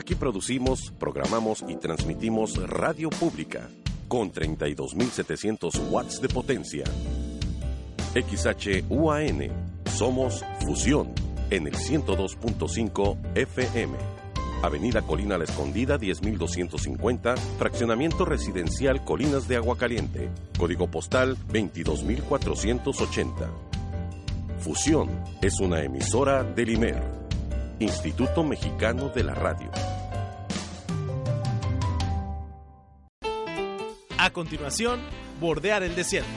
Aquí producimos, programamos y transmitimos radio pública con 32.700 watts de potencia. XHUAN, somos Fusión en el 102.5 FM. Avenida Colina La Escondida 10250, Fraccionamiento Residencial Colinas de Aguacaliente, Código Postal 22480. Fusión es una emisora del IMER, Instituto Mexicano de la Radio. A continuación, bordear el desierto.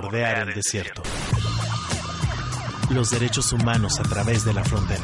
Bordear el desierto. Los derechos humanos a través de la frontera.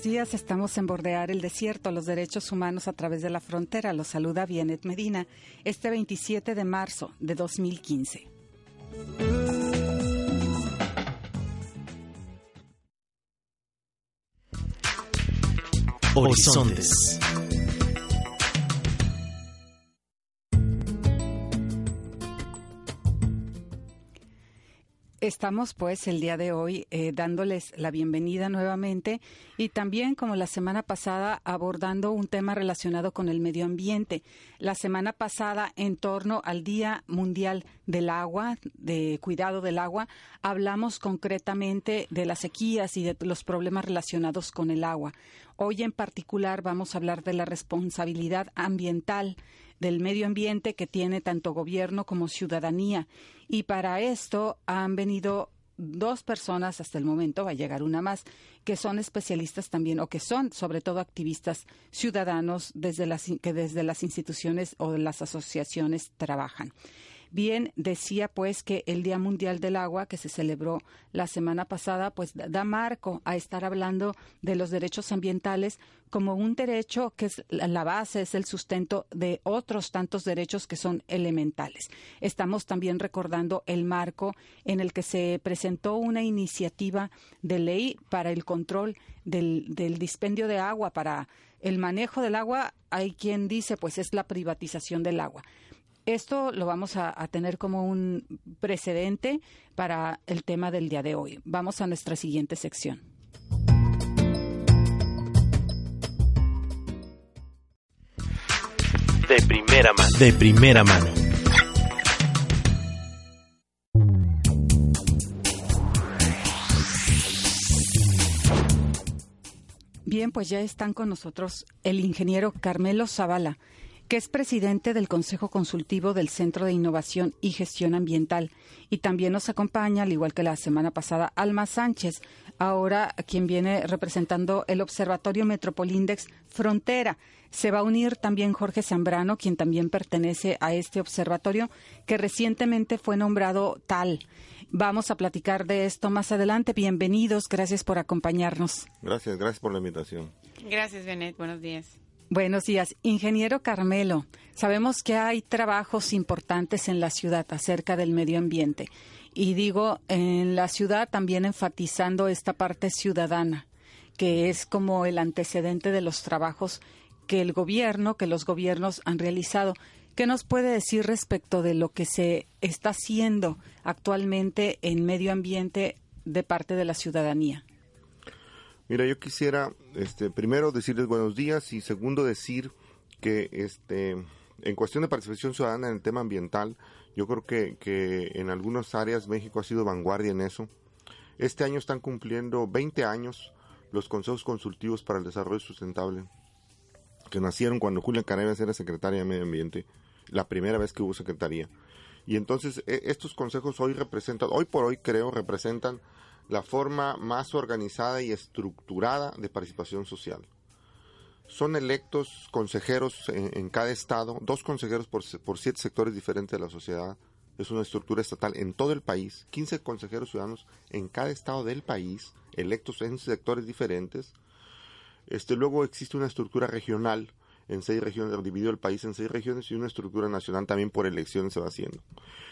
Buenos días, estamos en Bordear el Desierto, los derechos humanos a través de la frontera. Los saluda Bienet Medina, este 27 de marzo de 2015. Horizontes. Estamos pues el día de hoy eh, dándoles la bienvenida nuevamente y también como la semana pasada abordando un tema relacionado con el medio ambiente. La semana pasada en torno al Día Mundial del Agua, de cuidado del agua, hablamos concretamente de las sequías y de los problemas relacionados con el agua. Hoy en particular vamos a hablar de la responsabilidad ambiental del medio ambiente que tiene tanto gobierno como ciudadanía. Y para esto han venido dos personas hasta el momento, va a llegar una más, que son especialistas también o que son sobre todo activistas ciudadanos desde las, que desde las instituciones o las asociaciones trabajan. Bien, decía pues que el Día Mundial del Agua, que se celebró la semana pasada, pues da marco a estar hablando de los derechos ambientales como un derecho que es la base, es el sustento de otros tantos derechos que son elementales. Estamos también recordando el marco en el que se presentó una iniciativa de ley para el control del, del dispendio de agua, para el manejo del agua. Hay quien dice, pues es la privatización del agua. Esto lo vamos a, a, tener como un precedente para el tema del día de hoy. Vamos a nuestra siguiente sección. De primera mano. De primera mano. Bien, pues ya están con nosotros el ingeniero Carmelo Zavala que es presidente del Consejo Consultivo del Centro de Innovación y Gestión Ambiental. Y también nos acompaña, al igual que la semana pasada, Alma Sánchez, ahora quien viene representando el Observatorio Metropolindex Frontera. Se va a unir también Jorge Zambrano, quien también pertenece a este observatorio, que recientemente fue nombrado tal. Vamos a platicar de esto más adelante. Bienvenidos, gracias por acompañarnos. Gracias, gracias por la invitación. Gracias, Benet. Buenos días. Buenos días. Ingeniero Carmelo, sabemos que hay trabajos importantes en la ciudad acerca del medio ambiente. Y digo, en la ciudad también enfatizando esta parte ciudadana, que es como el antecedente de los trabajos que el gobierno, que los gobiernos han realizado. ¿Qué nos puede decir respecto de lo que se está haciendo actualmente en medio ambiente de parte de la ciudadanía? Mira, yo quisiera este, primero decirles buenos días y segundo decir que este, en cuestión de participación ciudadana en el tema ambiental, yo creo que, que en algunas áreas México ha sido vanguardia en eso. Este año están cumpliendo 20 años los consejos consultivos para el desarrollo sustentable, que nacieron cuando Julia Carabias era secretaria de Medio Ambiente, la primera vez que hubo secretaría. Y entonces e, estos consejos hoy representan, hoy por hoy creo, representan la forma más organizada y estructurada de participación social. Son electos consejeros en, cada estado, dos consejeros por, por, siete sectores diferentes de la sociedad. Es una estructura estatal en todo el país, 15 consejeros ciudadanos en cada estado del país, electos en sectores diferentes. Este, luego existe una estructura regional en seis regiones, dividido el país en seis regiones y una estructura nacional también por elecciones se va haciendo.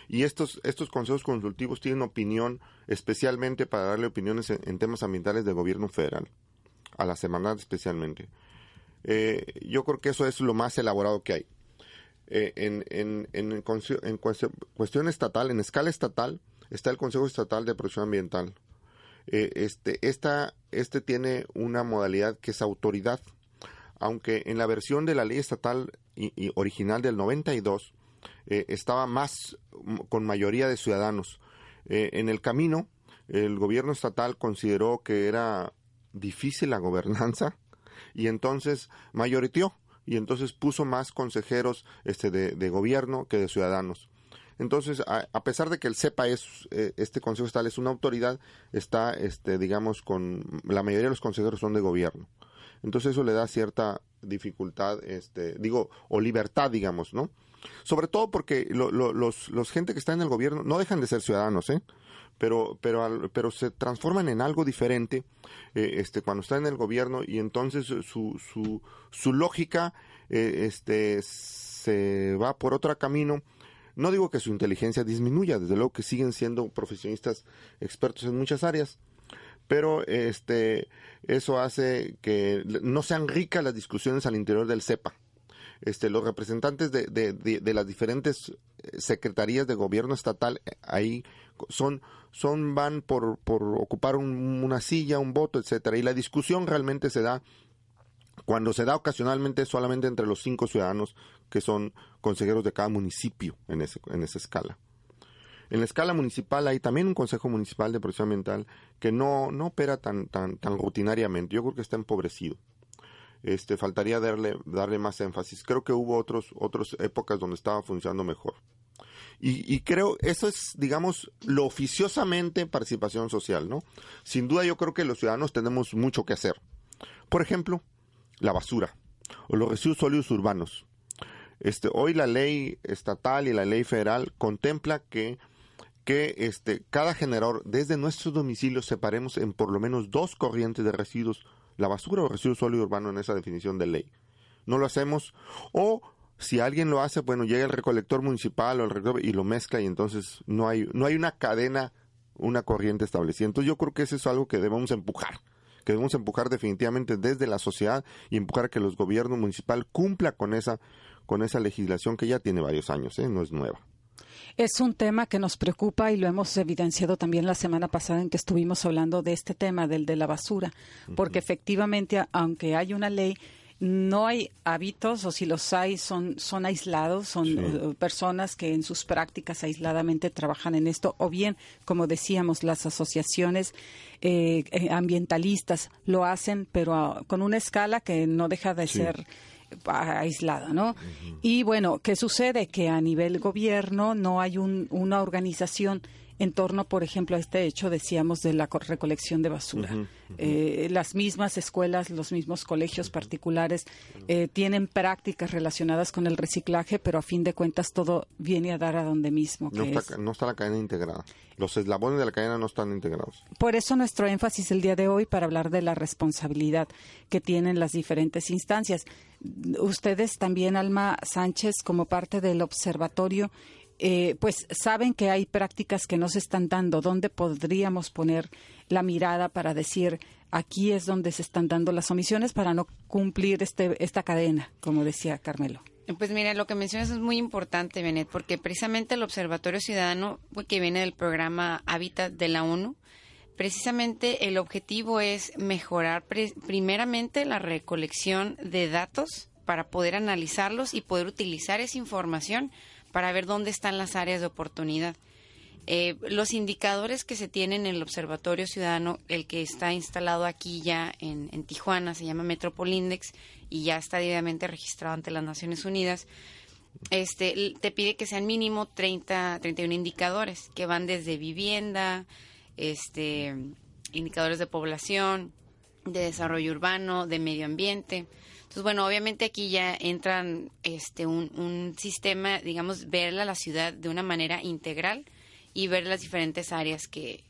Y estos, estos consejos consultivos tienen opinión especialmente para darle opiniones en, temas ambientales del gobierno federal, a la semanal especialmente. Eh, yo creo que eso es lo más elaborado que hay. Eh, en, en, en, cuestión estatal, en escala estatal, está el Consejo Estatal de Protección Ambiental. Eh, este, esta, este tiene una modalidad que es autoridad aunque en la versión de la ley estatal y, original del 92 eh, estaba más con mayoría de ciudadanos. Eh, en el camino, el gobierno estatal consideró que era difícil la gobernanza y entonces mayoritió y entonces puso más consejeros este, de, gobierno que de ciudadanos. Entonces, a, pesar de que el CEPA es, eh, este Consejo Estatal es una autoridad, está, este, digamos, con la mayoría de los consejeros son de gobierno. Entonces eso le da cierta dificultad, este, digo, o libertad, digamos, ¿no? Sobre todo porque los, los gente que está en el gobierno no dejan de ser ciudadanos, ¿eh? Pero, pero, pero se transforman en algo diferente eh, este, cuando están en el gobierno y entonces su, su, su lógica eh, este, se va por otro camino. No digo que su inteligencia disminuya, desde luego que siguen siendo profesionistas expertos en muchas áreas, pero este eso hace que no sean ricas las discusiones al interior del CEPA. Este, los representantes de, de, las diferentes eh, secretarías de gobierno estatal eh, ahí son, son van por, por ocupar una silla, un voto, etcétera, y la discusión realmente se da cuando se da ocasionalmente solamente entre los cinco ciudadanos que son consejeros de cada municipio en, ese, en esa escala. En la escala municipal hay también un Consejo Municipal de Protección Ambiental que no, no opera tan, tan, tan rutinariamente. Yo creo que está empobrecido. Este, faltaría darle, darle más énfasis. Creo que hubo otros, otras épocas donde estaba funcionando mejor. Y, y, creo, eso es, digamos, lo oficiosamente participación social, ¿no? Sin duda yo creo que los ciudadanos tenemos mucho que hacer. Por ejemplo, la basura o los residuos sólidos urbanos. Este, hoy la ley estatal y la ley federal contempla que que este, cada generador desde nuestros domicilios separemos en por lo menos dos corrientes de residuos, la basura o residuos sólido urbano en esa definición de ley. No lo hacemos o si alguien lo hace, bueno, llega el recolector municipal o el recolector y lo mezcla y entonces no hay, no hay una cadena, una corriente establecida. Entonces yo creo que eso es algo que debemos empujar que debemos empujar definitivamente desde la sociedad y empujar que los gobiernos municipales cumplan con esa, con esa legislación que ya tiene varios años, ¿eh? no es nueva. Es un tema que nos preocupa y lo hemos evidenciado también la semana pasada en que estuvimos hablando de este tema, del de la basura, porque efectivamente, aunque hay una ley, no hay hábitos o si los hay son, son aislados, son eh, personas que en sus prácticas aisladamente trabajan en esto o bien, como decíamos, las asociaciones eh, eh, ambientalistas lo hacen, pero con una escala que no deja de ser aislada, ¿no? Y bueno, ¿qué sucede? Que a nivel gobierno no hay un, una organización en torno, por ejemplo, a este hecho, decíamos, de la recolección de basura. Eh, las mismas escuelas, los mismos colegios particulares eh, tienen prácticas relacionadas con el reciclaje, pero a fin de cuentas todo viene a dar a donde mismo. no, está, no está la cadena integrada. Los eslabones de la cadena no están integrados. Por eso nuestro énfasis el día de hoy para hablar de la responsabilidad que tienen las diferentes instancias. Ustedes también, Alma Sánchez, como parte del observatorio, eh, pues saben que hay prácticas que no se están dando. ¿Dónde podríamos poner la mirada para decir aquí es donde se están dando las omisiones para no cumplir este, esta cadena, como decía Carmelo? Pues mira, lo que mencionas es muy importante, Benet, porque precisamente el Observatorio Ciudadano, que viene del programa Hábitat de la ONU, precisamente el objetivo es mejorar primeramente la recolección de datos para poder analizarlos y poder utilizar esa información para ver dónde están las áreas de oportunidad. Eh, los indicadores que se tienen en el Observatorio Ciudadano, el que está instalado aquí ya en, Tijuana, se llama Metropol Index y ya está debidamente registrado ante las Naciones Unidas, este, te pide que sean mínimo 30, 31 indicadores que van desde vivienda, este, indicadores de población, de desarrollo urbano, de medio ambiente. Entonces, bueno, obviamente aquí ya entran este un, sistema, digamos, ver la ciudad de una manera integral y ver las diferentes áreas que,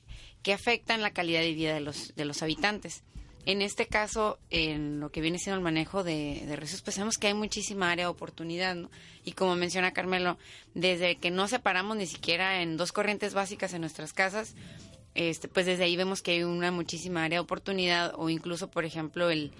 que afectan la calidad de vida de los, de los habitantes. En este caso, en lo que viene siendo el manejo de, de residuos, pues sabemos que hay muchísima área de oportunidad, ¿no? Y como menciona Carmelo, desde que no separamos ni siquiera en dos corrientes básicas en nuestras casas, este, pues desde ahí vemos que hay una muchísima área de oportunidad o incluso, por ejemplo, el,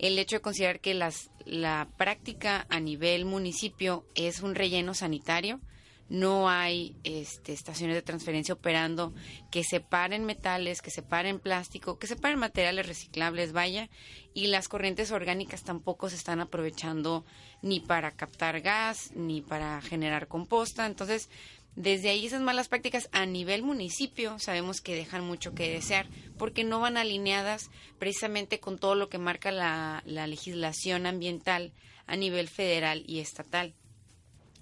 el hecho de considerar que las, la práctica a nivel municipio es un relleno sanitario, no hay este, estaciones de transferencia operando que separen metales, que separen plástico, que separen materiales reciclables, vaya, y las corrientes orgánicas tampoco se están aprovechando ni para captar gas, ni para generar composta. Entonces, desde ahí esas malas prácticas a nivel municipio sabemos que dejan mucho que desear porque no van alineadas precisamente con todo lo que marca la, la legislación ambiental a nivel federal y estatal.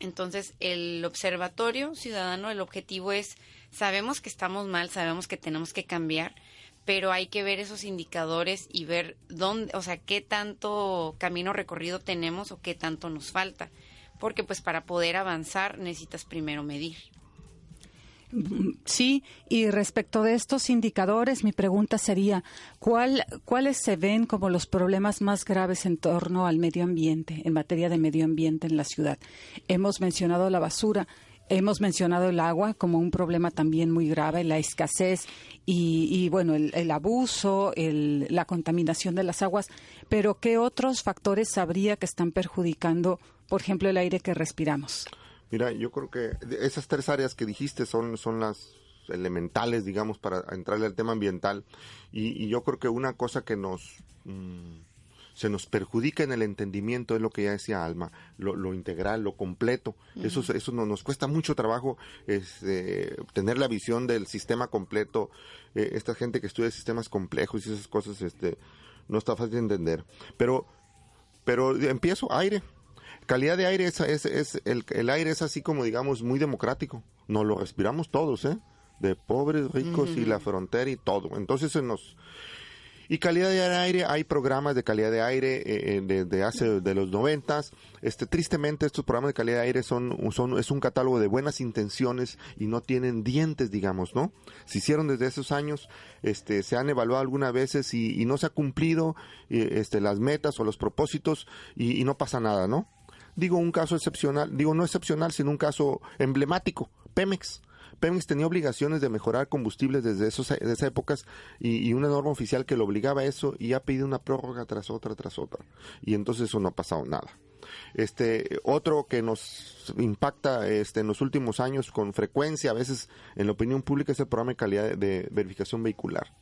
Entonces, el observatorio ciudadano, el objetivo es, sabemos que estamos mal, sabemos que tenemos que cambiar, pero hay que ver esos indicadores y ver dónde, o sea, qué tanto camino recorrido tenemos o qué tanto nos falta, porque pues para poder avanzar necesitas primero medir. Sí, y respecto de estos indicadores, mi pregunta sería, ¿cuál, ¿cuáles se ven como los problemas más graves en torno al medio ambiente, en materia de medio ambiente en la ciudad? Hemos mencionado la basura, hemos mencionado el agua como un problema también muy grave, la escasez y, bueno, el, abuso, la contaminación de las aguas, pero ¿qué otros factores sabría que están perjudicando, por ejemplo, el aire que respiramos? Mira, yo creo que esas tres áreas que dijiste son, son las elementales, digamos, para entrarle al tema ambiental. Y, yo creo que una cosa que nos mm, se nos perjudica en el entendimiento es lo que ya decía Alma, lo, integral, lo completo. Eso, eso nos cuesta mucho trabajo este, tener la visión del sistema completo. Eh, esta gente que estudia sistemas complejos y esas cosas, este, no está fácil de entender. Pero, pero empiezo aire calidad de aire es, es, el, el, aire es así como digamos muy democrático. Nos lo respiramos todos, ¿eh? De pobres, ricos y la frontera y todo. Entonces se nos y calidad de aire, hay programas de calidad de aire eh, eh de, hace de los noventas. Este, tristemente estos programas de calidad de aire son, son, es un catálogo de buenas intenciones y no tienen dientes, digamos, ¿no? Se hicieron desde esos años, este, se han evaluado algunas veces y, no se ha cumplido este, las metas o los propósitos y no pasa nada, ¿no? Digo un caso excepcional, digo no excepcional, sino un caso emblemático, Pemex. Pemex tenía obligaciones de mejorar combustibles desde esos, esas épocas y, una norma oficial que lo obligaba a eso y ha pedido una prórroga tras otra, tras otra. Y entonces eso no ha pasado nada. Este, otro que nos impacta este, en los últimos años con frecuencia, a veces en la opinión pública, es el programa de calidad de verificación vehicular.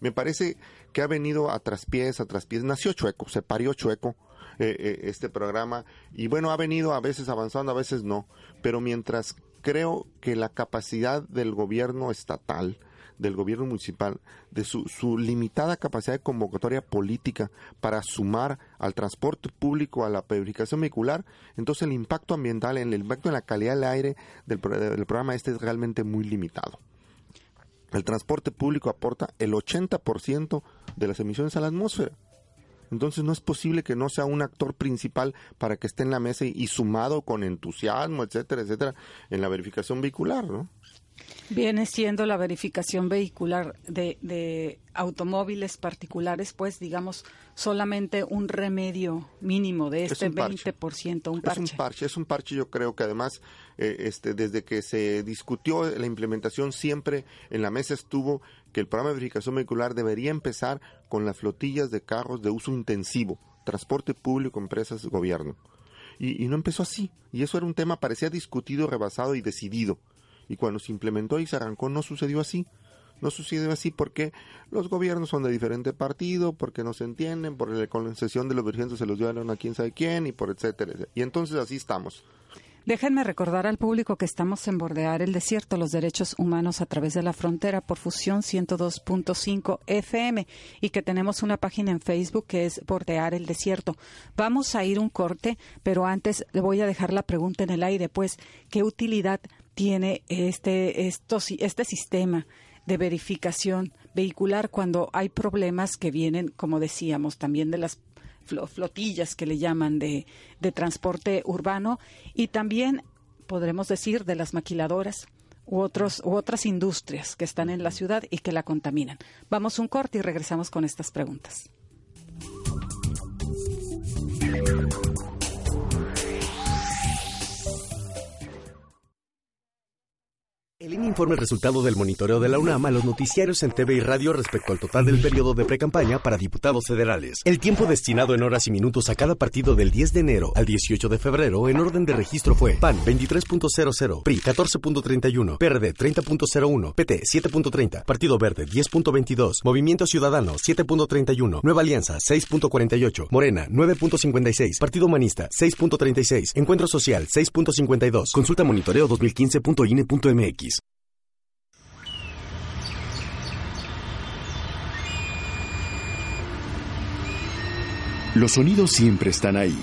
Me parece que ha venido a traspiés, a traspiés, nació chueco, se parió chueco, eh, eh, este programa y bueno, ha venido a veces avanzando, a veces no, pero mientras creo que la capacidad del gobierno estatal, del gobierno municipal, de su, su, limitada capacidad de convocatoria política para sumar al transporte público, a la verificación vehicular, entonces el impacto ambiental, el impacto en la calidad del aire del, del programa este es realmente muy limitado. El transporte público aporta el 80% de las emisiones a la atmósfera. Entonces no es posible que no sea un actor principal para que esté en la mesa y, sumado con entusiasmo, etcétera, etcétera, en la verificación vehicular, ¿no? Viene siendo la verificación vehicular de, de, automóviles particulares, pues digamos, solamente un remedio mínimo de este 20%, un parche. Es un parche, es un parche yo creo que además, eh, este, desde que se discutió la implementación, siempre en la mesa estuvo que el programa de verificación vehicular debería empezar con las flotillas de carros de uso intensivo, transporte público, empresas, gobierno. Y, y no empezó así. Y eso era un tema, parecía discutido, rebasado y decidido y cuando se implementó y se arrancó no sucedió así. No sucedió así porque los gobiernos son de diferente partido, porque no se entienden, por la concesión de los virgenes se los dieron a quién sabe quién y por etcétera. Y entonces así estamos. Déjenme recordar al público que estamos en Bordear el Desierto, los derechos humanos a través de la frontera por fusión 102.5 FM y que tenemos una página en Facebook que es Bordear el Desierto. Vamos a ir un corte, pero antes le voy a dejar la pregunta en el aire, pues, ¿qué utilidad tiene este, este sistema de verificación vehicular cuando hay problemas que vienen, como decíamos, también de las flotillas que le llaman de, de transporte urbano y también podremos decir de las maquiladoras u, otros, u otras industrias que están en la ciudad y que la contaminan. Vamos un corte y regresamos con estas preguntas. El INE informa el resultado del monitoreo de la UNAM a los noticiarios en TV y radio respecto al total del periodo de precampaña para diputados federales. El tiempo destinado en horas y minutos a cada partido del 10 de enero al 18 de febrero en orden de registro fue PAN 23.00, PRI 14.31, PRD 30.01, PT 7.30, Partido Verde 10.22, Movimiento Ciudadano 7.31, Nueva Alianza 6.48, Morena 9.56, Partido Humanista 6.36, Encuentro Social 6.52, Consulta Monitoreo 2015.ine.mx. Los sonidos siempre están ahí.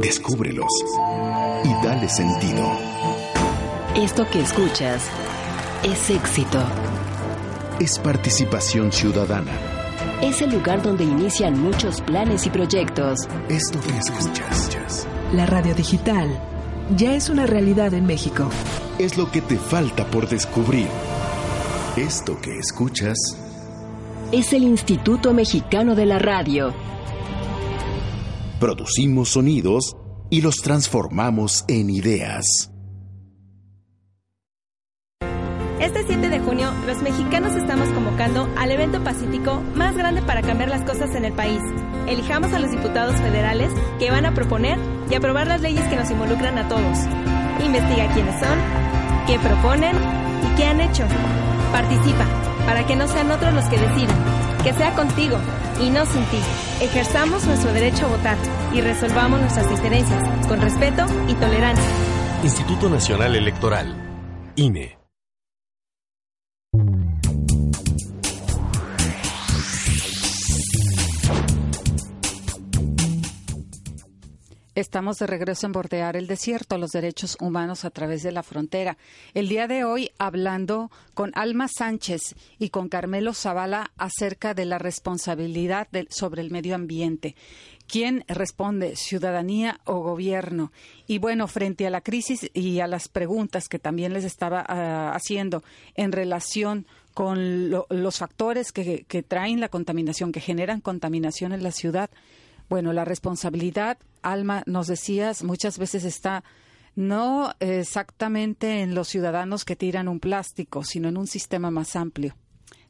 Descúbrelos y dale sentido. Esto que escuchas es éxito. Es participación ciudadana. Es el lugar donde inician muchos planes y proyectos. Esto que escuchas. La radio digital ya es una realidad en México. Es lo que te falta por descubrir. Esto que escuchas es el Instituto Mexicano de la Radio Producimos sonidos y los transformamos en ideas. Este 7 de junio, los mexicanos estamos convocando al evento pacífico más grande para cambiar las cosas en el país. Elijamos a los diputados federales que van a proponer y aprobar las leyes que nos involucran a todos. Investiga quiénes son, qué proponen y qué han hecho. Participa, para que no sean otros los que decidan que sea contigo y no sin ti. Ejerzamos nuestro derecho a votar y resolvamos nuestras diferencias con respeto y tolerancia. Instituto Nacional Electoral, INE. Estamos de regreso en Bordear el Desierto, los derechos humanos a través de la frontera. El día de hoy hablando con Alma Sánchez y con Carmelo Zavala acerca de la responsabilidad sobre el medio ambiente. ¿Quién responde, ciudadanía o gobierno? Y bueno, frente a la crisis y a las preguntas que también les estaba ah, haciendo en relación con los factores que traen la contaminación, que generan contaminación en la ciudad, bueno, la responsabilidad, Alma, nos decías, muchas veces está no exactamente en los ciudadanos que tiran un plástico, sino en un sistema más amplio.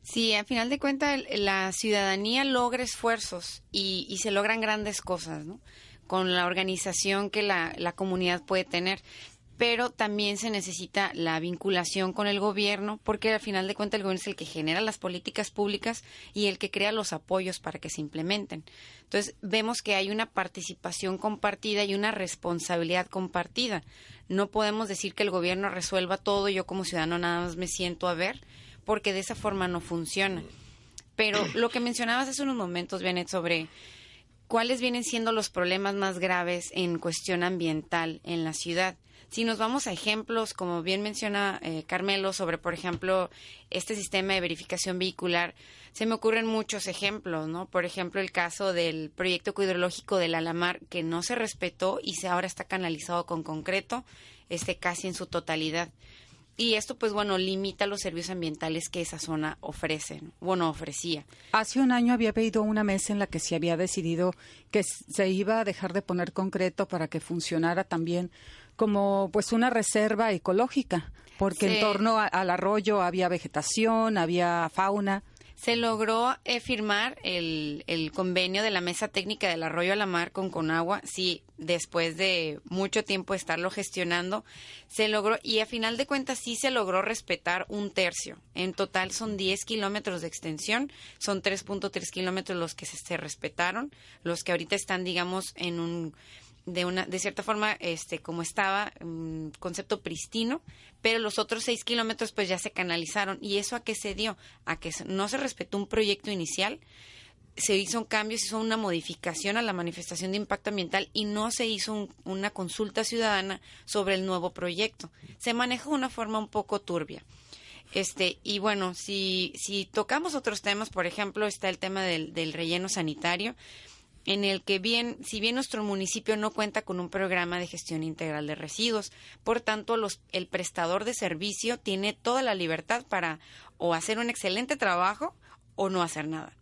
Sí, al final de cuentas la ciudadanía logra esfuerzos y, se logran grandes cosas, ¿no? Con la organización que la, la comunidad puede tener pero también se necesita la vinculación con el gobierno, porque al final de cuentas el gobierno es el que genera las políticas públicas y el que crea los apoyos para que se implementen. Entonces, vemos que hay una participación compartida y una responsabilidad compartida. No podemos decir que el gobierno resuelva todo y yo como ciudadano nada más me siento a ver, porque de esa forma no funciona. Pero lo que mencionabas hace unos momentos, Benet, sobre cuáles vienen siendo los problemas más graves en cuestión ambiental en la ciudad. Si nos vamos a ejemplos, como bien menciona eh, Carmelo, sobre, por ejemplo, este sistema de verificación vehicular, se me ocurren muchos ejemplos, ¿no? Por ejemplo, el caso del proyecto hidrológico del Alamar, que no se respetó y se ahora está canalizado con concreto, este casi en su totalidad. Y esto, pues bueno, limita los servicios ambientales que esa zona ofrece, bueno, ofrecía. Hace un año había habido una mesa en la que se había decidido que se iba a dejar de poner concreto para que funcionara también como pues una reserva ecológica, porque en torno al arroyo había vegetación, había fauna. Se logró eh, firmar el, el, convenio de la Mesa Técnica del Arroyo a la Mar con Conagua, sí, después de mucho tiempo estarlo gestionando, se logró, y a final de cuentas sí se logró respetar un tercio. En total son 10 kilómetros de extensión, son 3.3 kilómetros los que se, se respetaron, los que ahorita están, digamos, en un de una de cierta forma este como estaba un concepto pristino pero los otros seis kilómetros pues ya se canalizaron. Y eso a qué se dio a que no se respetó un proyecto inicial se hizo un cambio se hizo una modificación a la manifestación de impacto ambiental y no se hizo una consulta ciudadana sobre el nuevo proyecto. Se manejó de una forma un poco turbia. Este, y bueno, si, si tocamos otros temas, por ejemplo, está el tema del, del relleno sanitario, en el que bien, si bien nuestro municipio no cuenta con un programa de gestión integral de residuos, por tanto, los, el prestador de servicio tiene toda la libertad para o hacer un excelente trabajo o no hacer nada.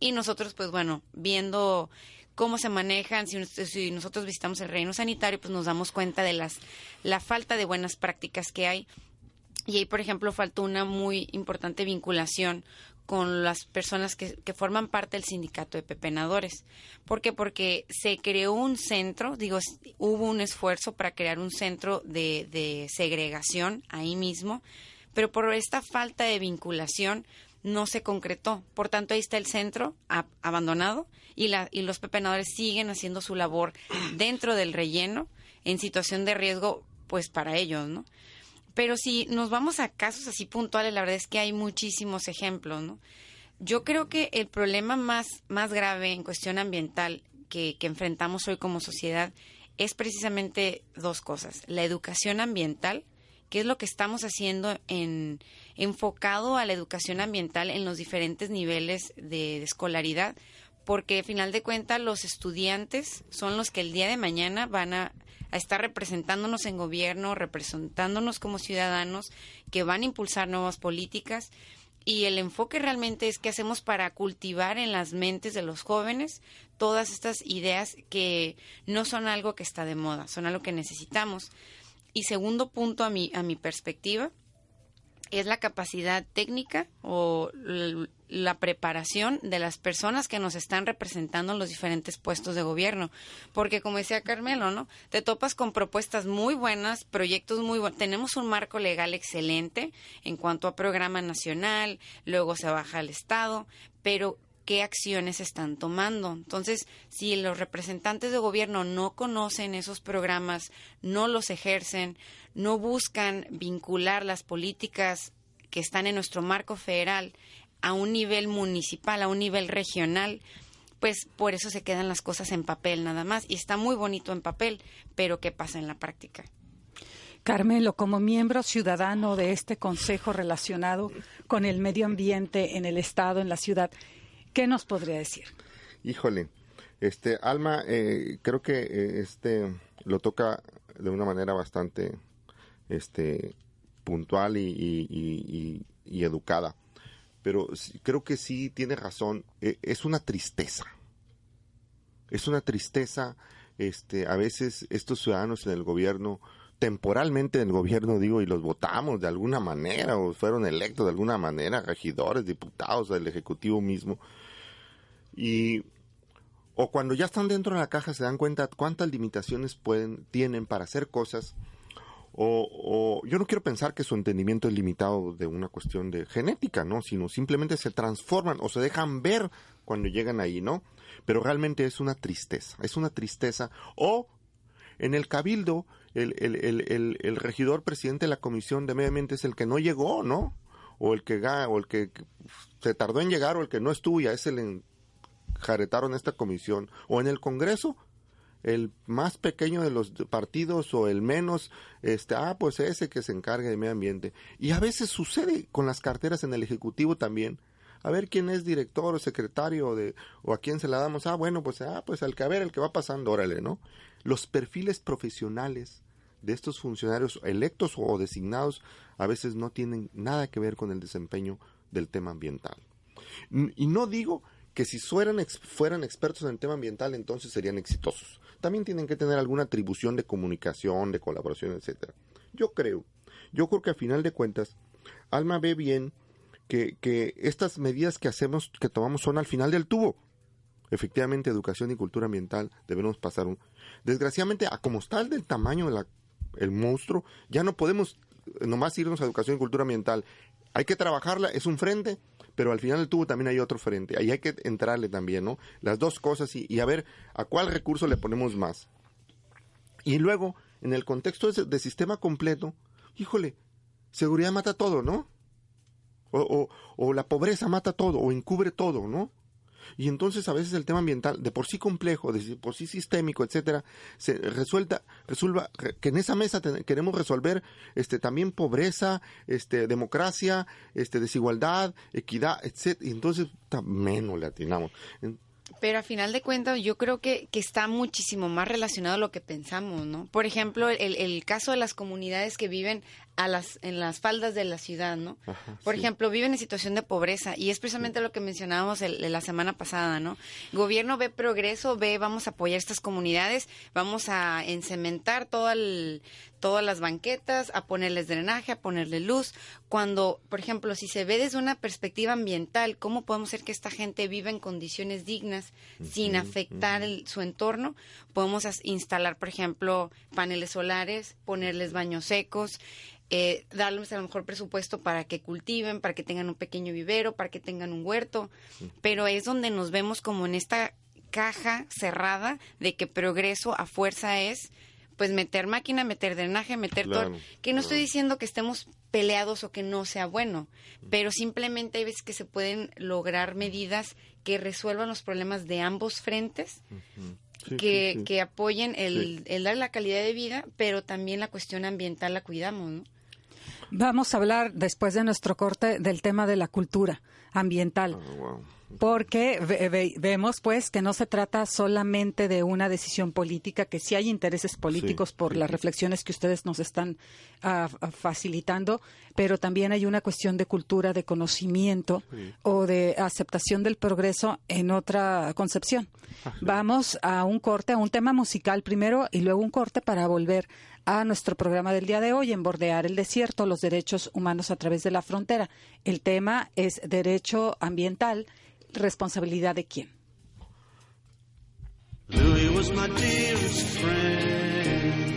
Y nosotros, pues bueno, viendo cómo se manejan, si, nosotros visitamos el reino sanitario, pues nos damos cuenta de las, la falta de buenas prácticas que hay. Y ahí, por ejemplo, falta una muy importante vinculación con las personas que, que, forman parte del sindicato de pepenadores. ¿Por qué? Porque se creó un centro, digo, hubo un esfuerzo para crear un centro de, de segregación ahí mismo, pero por esta falta de vinculación no se concretó. Por tanto, ahí está el centro abandonado y, la, y los pepenadores siguen haciendo su labor dentro del relleno en situación de riesgo, pues para ellos, ¿no? Pero si nos vamos a casos así puntuales, la verdad es que hay muchísimos ejemplos, ¿no? Yo creo que el problema más, más grave en cuestión ambiental que, que enfrentamos hoy como sociedad es precisamente dos cosas. La educación ambiental, qué es lo que estamos haciendo en enfocado a la educación ambiental en los diferentes niveles de, de escolaridad, porque al final de cuentas los estudiantes son los que el día de mañana van a, a, estar representándonos en gobierno, representándonos como ciudadanos, que van a impulsar nuevas políticas. Y el enfoque realmente es qué hacemos para cultivar en las mentes de los jóvenes todas estas ideas que no son algo que está de moda, son algo que necesitamos. Y segundo punto a mi, a mi perspectiva es la capacidad técnica o la preparación de las personas que nos están representando en los diferentes puestos de gobierno. Porque como decía Carmelo, ¿no? Te topas con propuestas muy buenas, proyectos muy buenos. Tenemos un marco legal excelente en cuanto a programa nacional, luego se baja al Estado, pero qué acciones están tomando. Entonces, si los representantes de gobierno no conocen esos programas, no los ejercen, no buscan vincular las políticas que están en nuestro marco federal a un nivel municipal, a un nivel regional, pues por eso se quedan las cosas en papel nada más. Y está muy bonito en papel, pero ¿qué pasa en la práctica? Carmelo, como miembro ciudadano de este consejo relacionado con el medio ambiente en el Estado, en la ciudad, ¿Qué nos podría decir? Híjole, este Alma, eh, creo que eh, este lo toca de una manera bastante este puntual y, educada, pero creo que sí tiene razón. Eh, es una tristeza, es una tristeza. Este, a veces estos ciudadanos en el gobierno temporalmente en el gobierno, digo, y los votamos de alguna manera, o fueron electos de alguna manera, regidores, diputados, del Ejecutivo mismo, y o cuando ya están dentro de la caja se dan cuenta cuántas limitaciones pueden tienen para hacer cosas o, yo no quiero pensar que su entendimiento es limitado de una cuestión de genética, ¿no? Sino simplemente se transforman o se dejan ver cuando llegan ahí, ¿no? Pero realmente es una tristeza, es una tristeza. O en el cabildo, el, el, el, el, regidor presidente de la Comisión de Medio Ambiente es el que no llegó, ¿no? O el que o el que se tardó en llegar o el que no estuvo, ya es el jaretaron esta comisión, o en el Congreso, el más pequeño de los partidos o el menos, este, ah, pues ese que se encargue de medio ambiente. Y a veces sucede con las carteras en el Ejecutivo también. A ver quién es director o secretario de, o a quién se la damos. Ah, bueno, pues, ah, pues al que a ver, el que va pasando, órale, ¿no? Los perfiles profesionales de estos funcionarios electos o designados a veces no tienen nada que ver con el desempeño del tema ambiental. Y no digo que si fueran, fueran expertos en el tema ambiental, entonces serían exitosos. También tienen que tener alguna atribución de comunicación, de colaboración, etcétera. Yo creo, yo creo que a final de cuentas, Alma ve bien que, que estas medidas que hacemos, que tomamos, son al final del tubo. Efectivamente, educación y cultura ambiental debemos pasar un. Desgraciadamente, a como está el del tamaño del el monstruo, ya no podemos nomás irnos a educación y cultura ambiental. Hay que trabajarla, es un frente, pero al final del tubo también hay otro frente. Ahí hay que entrarle también, ¿no? Las dos cosas y, a ver a cuál recurso le ponemos más. Y luego, en el contexto de, sistema completo, híjole, seguridad mata todo, ¿no? O, o, la pobreza mata todo, o encubre todo, ¿no? Y entonces a veces el tema ambiental, de por sí complejo, de por sí sistémico, etcétera, se resuelta, resuelva, que en esa mesa queremos resolver este también pobreza, este democracia, este desigualdad, equidad, etcétera. Y entonces menos le atinamos. Pero a final de cuentas, yo creo que, que está muchísimo más relacionado a lo que pensamos, ¿no? Por ejemplo, el, el caso de las comunidades que viven a las, en las faldas de la ciudad, ¿no? Por ejemplo, viven en situación de pobreza y es precisamente lo que mencionábamos la semana pasada, ¿no? El gobierno ve progreso, ve vamos a apoyar estas comunidades, vamos a encementar todo todas las banquetas, a ponerles drenaje, a ponerle luz. Cuando, por ejemplo, si se ve desde una perspectiva ambiental, ¿cómo podemos hacer que esta gente viva en condiciones dignas sin afectar su entorno? Podemos instalar, por ejemplo, paneles solares, ponerles baños secos, eh, darles a lo mejor presupuesto para que cultiven, para que tengan un pequeño vivero, para que tengan un huerto, pero es donde nos vemos como en esta caja cerrada de que progreso a fuerza es pues meter máquina, meter drenaje, meter todo. Que no estoy diciendo que estemos peleados o que no sea bueno, pero simplemente hay veces que se pueden lograr medidas que resuelvan los problemas de ambos frentes que, que, apoyen el, el, dar la calidad de vida, pero también la cuestión ambiental la cuidamos, ¿no? Vamos a hablar después de nuestro corte del tema de la cultura ambiental. Ah, porque vemos pues que no se trata solamente de una decisión política, que sí hay intereses políticos por las reflexiones que ustedes nos están ah, facilitando, pero también hay una cuestión de cultura, de conocimiento o de aceptación del progreso en otra concepción. Ah, Vamos a un corte, a un tema musical primero y luego un corte para volver a nuestro programa del día de hoy en Bordear el Desierto, los derechos humanos a través de la frontera. El tema es derecho ambiental responsabilidad de quién. Louis was my dearest friend.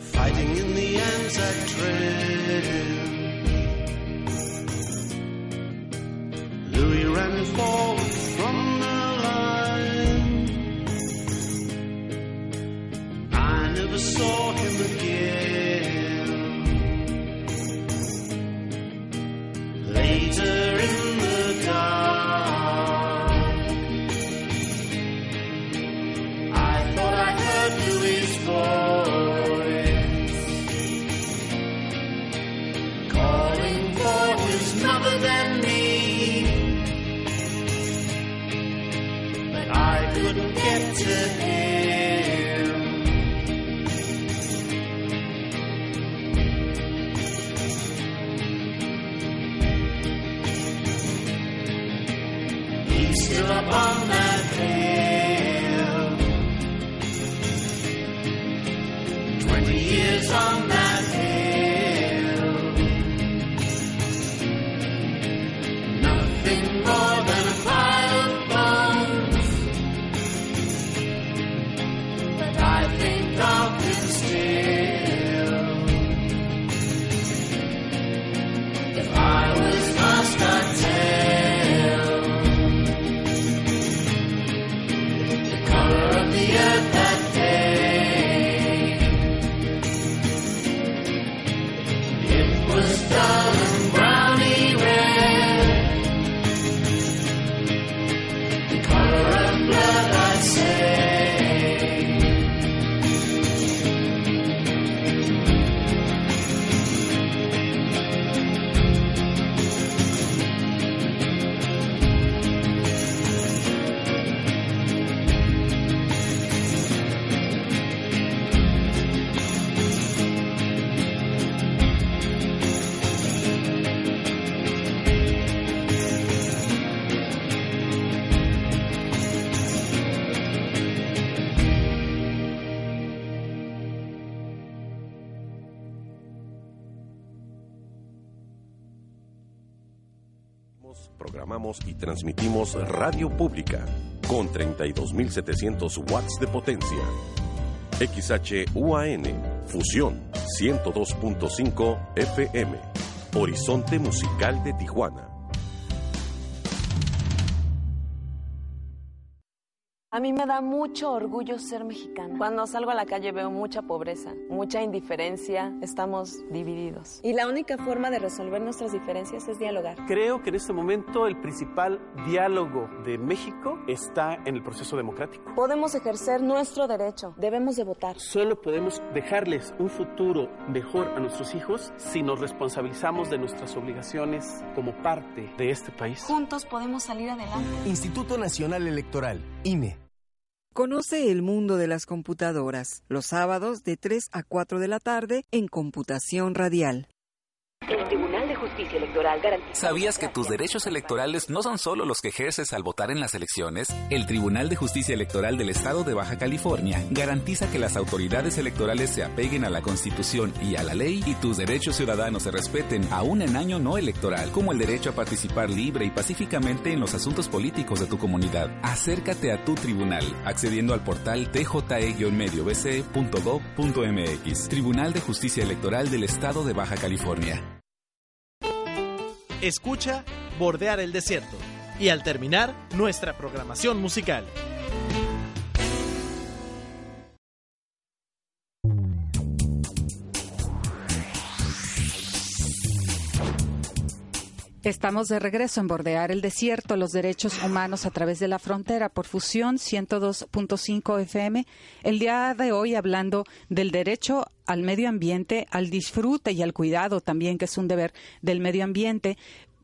Fighting in the Anzac Trail. Louis ran forward from the line. I never saw him again. Y transmitimos radio pública con 32.700 watts de potencia. XHUAN, Fusión 102.5 FM, Horizonte Musical de Tijuana. A mí me da mucho orgullo ser mexicana. Cuando salgo a la calle veo mucha pobreza, mucha indiferencia, estamos divididos. Y la única forma de resolver nuestras diferencias es dialogar. Creo que en este momento el principal diálogo de México está en el proceso democrático. Podemos ejercer nuestro derecho, debemos de votar. Solo podemos dejarles un futuro mejor a nuestros hijos si nos responsabilizamos de nuestras obligaciones como parte de este país. Juntos podemos salir adelante. Instituto Nacional Electoral, INE. Conoce el mundo de las computadoras, los sábados de 3 a 4 de la tarde en Computación Radial. Justicia Electoral garantiza... ¿Sabías que tus derechos electorales no son solo los que ejerces al votar en las elecciones? El Tribunal de Justicia Electoral del Estado de Baja California garantiza que las autoridades electorales se apeguen a la Constitución y a la ley y tus derechos ciudadanos se respeten aún en año no electoral, como el derecho a participar libre y pacíficamente en los asuntos políticos de tu comunidad. Acércate a tu tribunal accediendo al portal tje-bce.gov.mx. Tribunal de Justicia Electoral del Estado de Baja California. Escucha Bordear el Desierto y al terminar, nuestra programación musical. Estamos de regreso en Bordear el Desierto, los derechos humanos a través de la frontera por Fusión 102.5 FM. El día de hoy hablando del derecho al medio ambiente, al disfrute y al cuidado también, que es un deber del medio ambiente,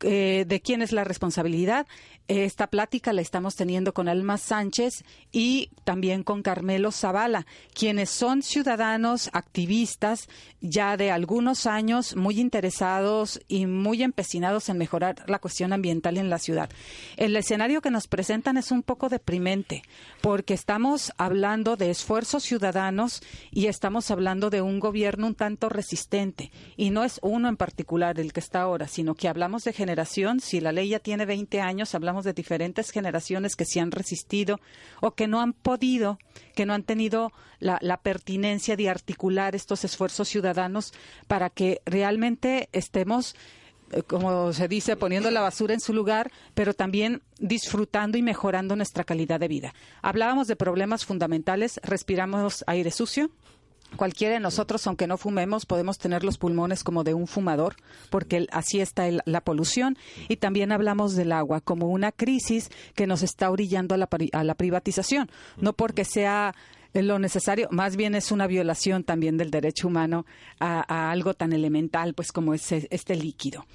eh, de quién es la responsabilidad. Esta plática la estamos teniendo con Alma Sánchez y también con Carmelo Zavala, quienes son ciudadanos activistas ya de algunos años muy interesados y muy empecinados en mejorar la cuestión ambiental en la ciudad. El escenario que nos presentan es un poco deprimente porque estamos hablando de esfuerzos ciudadanos y estamos hablando de un gobierno un tanto resistente y no es uno en particular el que está ahora, sino que hablamos de generación, si la ley ya tiene 20 años, hablamos de diferentes generaciones que se han resistido o que no han podido, que no han tenido la, la pertinencia de articular estos esfuerzos ciudadanos para que realmente estemos eh, como se dice, poniendo la basura en su lugar, pero también disfrutando y mejorando nuestra calidad de vida. Hablábamos de problemas fundamentales, respiramos aire sucio, cualquiera de nosotros, aunque no fumemos, podemos tener los pulmones como de un fumador, porque así está la polución. Y también hablamos del agua como una crisis que nos está orillando a la, a la privatización, no porque sea lo necesario, más bien es una violación también del derecho humano a, algo tan elemental pues como es este líquido.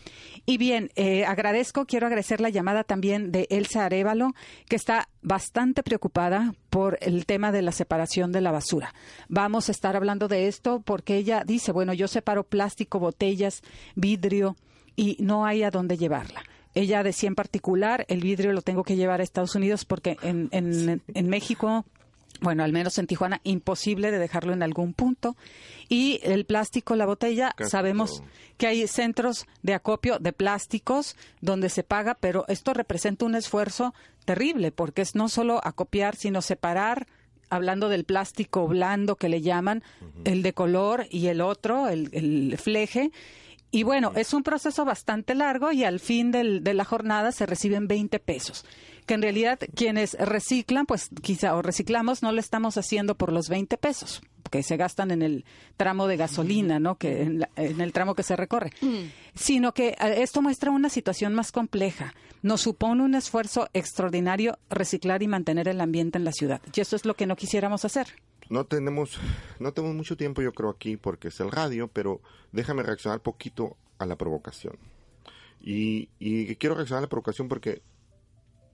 Y bien, eh, agradezco, quiero agradecer la llamada también de Elsa Arevalo, que está bastante preocupada por el tema de la separación de la basura. Vamos a estar hablando de esto porque ella dice, bueno, yo separo plástico, botellas, vidrio y no hay a dónde llevarla. Ella decía en particular, el vidrio lo tengo que llevar a Estados Unidos porque en, en, en México bueno, al menos en Tijuana, imposible de dejarlo en algún punto. Y el plástico, la botella, sabemos que hay centros de acopio de plásticos donde se paga, pero esto representa un esfuerzo terrible porque es no solo acopiar, sino separar hablando del plástico blando que le llaman, el de color y el otro, el, el fleje, y bueno, es un proceso bastante largo y al fin del, de la jornada se reciben 20 pesos. Que en realidad quienes reciclan, pues quizá o reciclamos, no lo estamos haciendo por los 20 pesos que se gastan en el tramo de gasolina, ¿no? Que en, el tramo que se recorre, mm. sino que eh, esto muestra una situación más compleja. Nos supone un esfuerzo extraordinario reciclar y mantener el ambiente en la ciudad. Y eso es lo que no quisiéramos hacer no tenemos, no tenemos mucho tiempo, yo creo, aquí porque es el radio, pero déjame reaccionar poquito a la provocación. Y, y quiero reaccionar a la provocación porque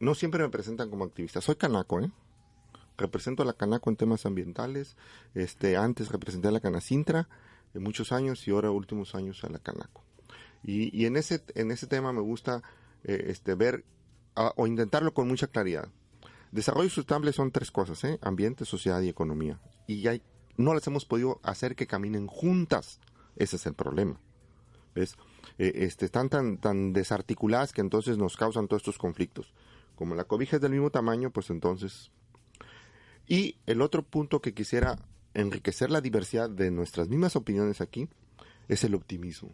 no siempre me presentan como activista. Soy canaco, ¿eh? Represento a la canaco en temas ambientales. Este, antes representé a la canacintra en muchos años y ahora últimos años a la canaco. Y, y en ese en ese tema me gusta eh, este ver o intentarlo con mucha claridad. Desarrollo sustentable son tres cosas, ¿eh? ambiente, sociedad y economía. Y hay, no las hemos podido hacer que caminen juntas. Ese es el problema. ¿Ves? Eh, este, están tan, tan desarticuladas que entonces nos causan todos estos conflictos. Como la cobija es del mismo tamaño, pues entonces... Y el otro punto que quisiera enriquecer la diversidad de nuestras mismas opiniones aquí es el optimismo.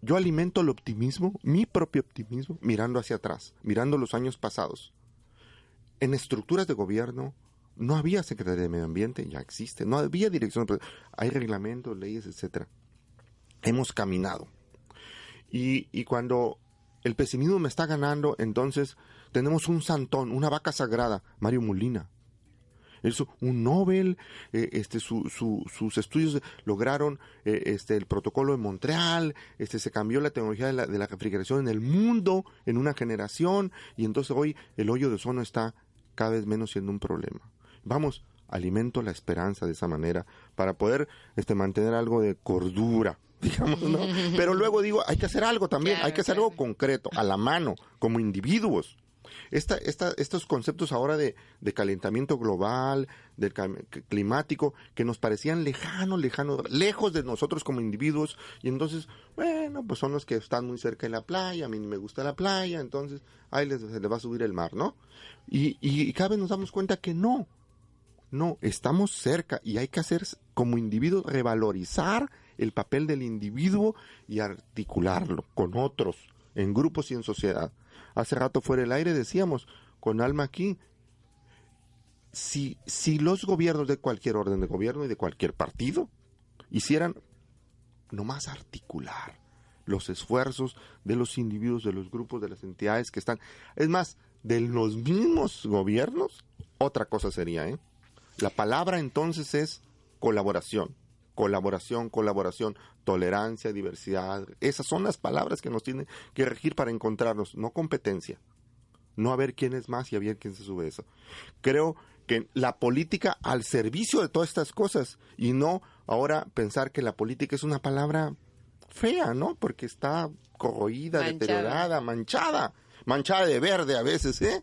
Yo alimento el optimismo, mi propio optimismo, mirando hacia atrás, mirando los años pasados en estructuras de gobierno no había Secretaría de Medio Ambiente, ya existe, no había dirección, hay reglamentos, leyes, etcétera. Hemos caminado. Y, y cuando el pesimismo me está ganando, entonces tenemos un santón, una vaca sagrada, Mario Molina. Eso, un Nobel, eh, este, su, sus estudios lograron eh, este, el protocolo de Montreal, este, se cambió la tecnología de la, de la refrigeración en el mundo en una generación y entonces hoy el hoyo de ozono está cada vez menos siendo un problema. Vamos, alimento la esperanza de esa manera para poder este, mantener algo de cordura digamos, ¿no? Pero luego digo, hay que hacer algo también, hay que hacer algo concreto, a la mano, como individuos. Esta, esta, estos conceptos ahora de, de calentamiento global, del climático, que nos parecían lejanos, lejanos, lejos de nosotros como individuos, y entonces, bueno, pues son los que están muy cerca de la playa, a mí me gusta la playa, entonces ahí les, se les va a subir el mar, ¿no? Y, y cada vez nos damos cuenta que no, no, estamos cerca y hay que hacer como individuos revalorizar el papel del individuo y articularlo con otros, en grupos y en sociedad. Hace rato fuera del aire decíamos, con Alma aquí, si, si los gobiernos de cualquier orden de gobierno y de cualquier partido hicieran nomás articular los esfuerzos de los individuos, de los grupos, de las entidades que están, es más, de los mismos gobiernos, otra cosa sería, ¿eh? La palabra entonces es colaboración colaboración, colaboración, tolerancia, diversidad. Esas son las palabras que nos tienen que regir para encontrarnos, no competencia. No a ver quién es más y a ver quién se sube eso. Creo que la política al servicio de todas estas cosas y no ahora pensar que la política es una palabra fea, ¿no? Porque está corroída, deteriorada, manchada. Manchada de verde a veces, ¿eh?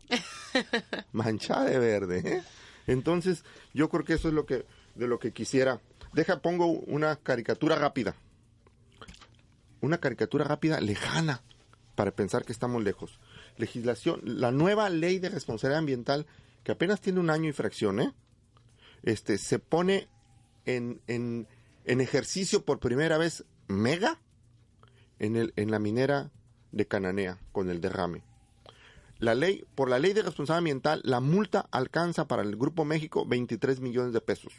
manchada de verde, ¿eh? Entonces, yo creo que eso es lo que de lo que quisiera Deja, pongo una caricatura rápida. Una caricatura rápida lejana para pensar que estamos lejos. Legislación, la nueva ley de responsabilidad ambiental, que apenas tiene un año y fracción, ¿eh? este, se pone en, en, en ejercicio por primera vez mega en, el, en la minera de Cananea con el derrame. La ley, por la ley de responsabilidad ambiental, la multa alcanza para el Grupo México 23 millones de pesos.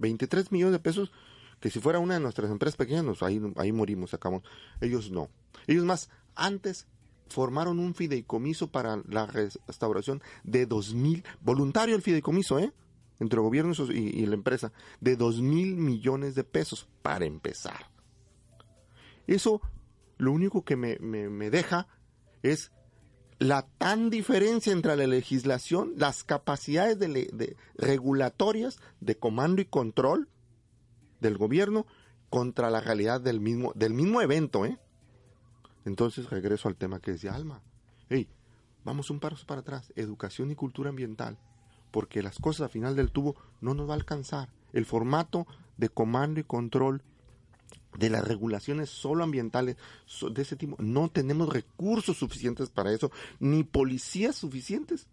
23 millones de pesos, que si fuera una de nuestras empresas pequeñas, ahí, ahí morimos, sacamos. Ellos no. Ellos más, antes formaron un fideicomiso para la restauración de 2 mil, voluntario el fideicomiso, ¿eh? Entre el gobierno y, la empresa, de 2 mil millones de pesos para empezar. Eso lo único que me, me deja es la tan diferencia entre la legislación, las capacidades de, regulatorias de comando y control del gobierno contra la realidad del mismo, del mismo evento, ¿eh? Entonces regreso al tema que decía Alma. Hey, vamos un paso para atrás, educación y cultura ambiental, porque las cosas al final del tubo no nos va a alcanzar. El formato de comando y control de las regulaciones solo ambientales de ese tipo. No tenemos recursos suficientes para eso, ni policías suficientes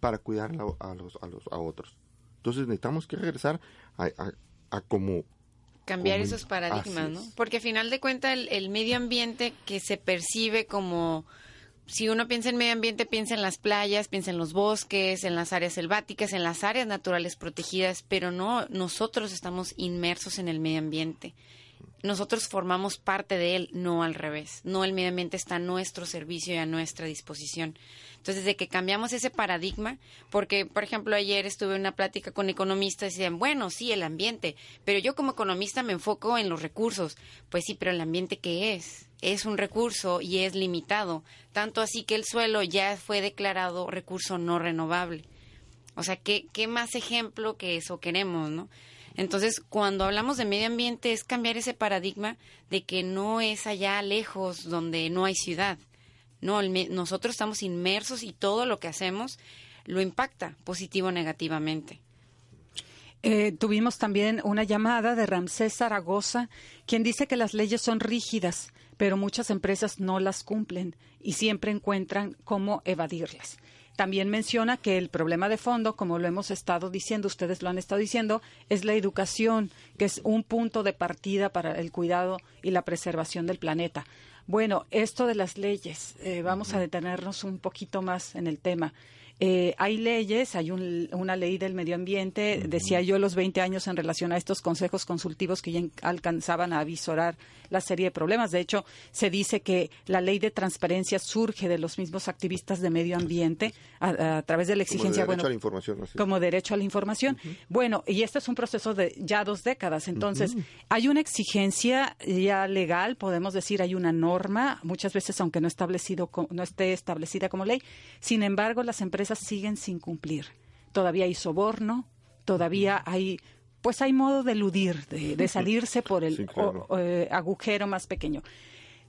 para cuidar a, los, a, los, a otros. Entonces necesitamos que regresar a, a, como... Cambiar esos paradigmas, ¿no? Porque al final de cuentas el, el medio ambiente que se percibe como si uno piensa en medio ambiente, piensa en las playas, piensa en los bosques, en las áreas selváticas, en las áreas naturales protegidas, pero no, nosotros estamos inmersos en el medio ambiente nosotros formamos parte de él, no al revés. No el medio ambiente está a nuestro servicio y a nuestra disposición. Entonces, desde que cambiamos ese paradigma, porque, por ejemplo, ayer estuve en una plática con economistas y decían, bueno, sí, el ambiente, pero yo como economista me enfoco en los recursos. Pues sí, pero el ambiente, ¿qué es? Es un recurso y es limitado. Tanto así que el suelo ya fue declarado recurso no renovable. O sea, ¿qué, qué más ejemplo que eso queremos, no? Entonces, cuando hablamos de medio ambiente es cambiar ese paradigma de que no es allá lejos donde no hay ciudad. No, nosotros estamos inmersos y todo lo que hacemos lo impacta positivo o negativamente. Eh, tuvimos también una llamada de Ramsés Zaragoza, quien dice que las leyes son rígidas, pero muchas empresas no las cumplen y siempre encuentran cómo evadirlas. También menciona que el problema de fondo, como lo hemos estado diciendo, ustedes lo han estado diciendo, es la educación, que es un punto de partida para el cuidado y la preservación del planeta. Bueno, esto de las leyes, eh, vamos a detenernos un poquito más en el tema. eh, hay leyes, hay una ley del medio ambiente, decía yo los 20 años en relación a estos consejos consultivos que ya alcanzaban a avisorar la serie de problemas. De hecho, se dice que la ley de transparencia surge de los mismos activistas de medio ambiente a, través de la exigencia. Como derecho a la información. Como derecho a la información. Bueno, y este es un proceso de ya dos décadas. Entonces, hay una exigencia ya legal, podemos decir, hay una norma, muchas veces aunque no, establecido, no esté establecida como ley. Sin embargo, las empresas siguen sin cumplir. Todavía hay soborno, todavía hay pues hay modo de eludir, de, salirse por el eh, agujero más pequeño.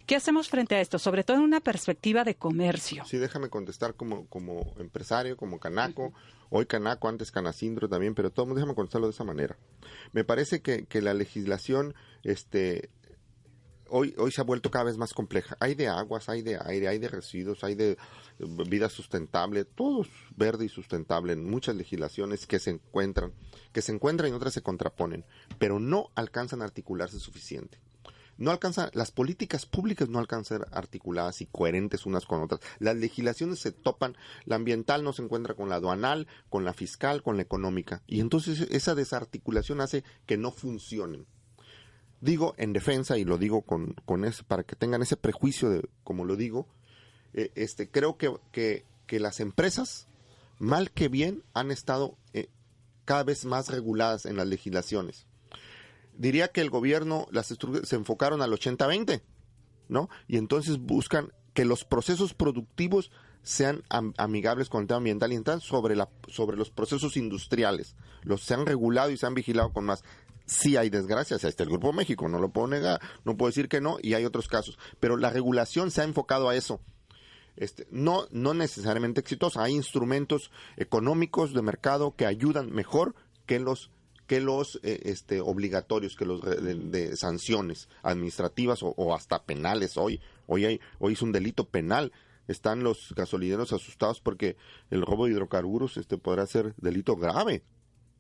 ¿Qué hacemos frente a esto? Sobre todo en una perspectiva de comercio. Sí, déjame contestar como, como empresario, como canaco. Hoy canaco, antes canacindro también, pero todo, déjame contestarlo de esa manera. Me parece que, que la legislación este, hoy, hoy se ha vuelto cada vez más compleja. Hay de aguas, hay de aire, hay de residuos, hay de vida sustentable, todo verde y sustentable en muchas legislaciones que se encuentran, que se encuentran y otras se contraponen, pero no alcanzan a articularse suficiente. No alcanzan, las políticas públicas no alcanzan a ser articuladas y coherentes unas con otras. Las legislaciones se topan, la ambiental no se encuentra con la aduanal, con la fiscal, con la económica, y entonces esa desarticulación hace que no funcionen digo en defensa y lo digo con, con eso para que tengan ese prejuicio de como lo digo eh, este creo que, que, las empresas mal que bien han estado eh, cada vez más reguladas en las legislaciones. Diría que el gobierno las se enfocaron al 80-20 no y entonces buscan que los procesos productivos sean amigables con el tema ambiental y entran sobre la sobre los procesos industriales. Los se han regulado y se han vigilado con más sí hay desgracias, está el Grupo México, no lo puedo negar, no puedo decir que no, y hay otros casos, pero la regulación se ha enfocado a eso. Este, no, no necesariamente exitosa, hay instrumentos económicos de mercado que ayudan mejor que los que los eh, este, obligatorios, que los de, sanciones administrativas o, hasta penales. Hoy, hoy, hay, hoy es un delito penal. Están los gasolineros asustados porque el robo de hidrocarburos este, podrá ser delito grave.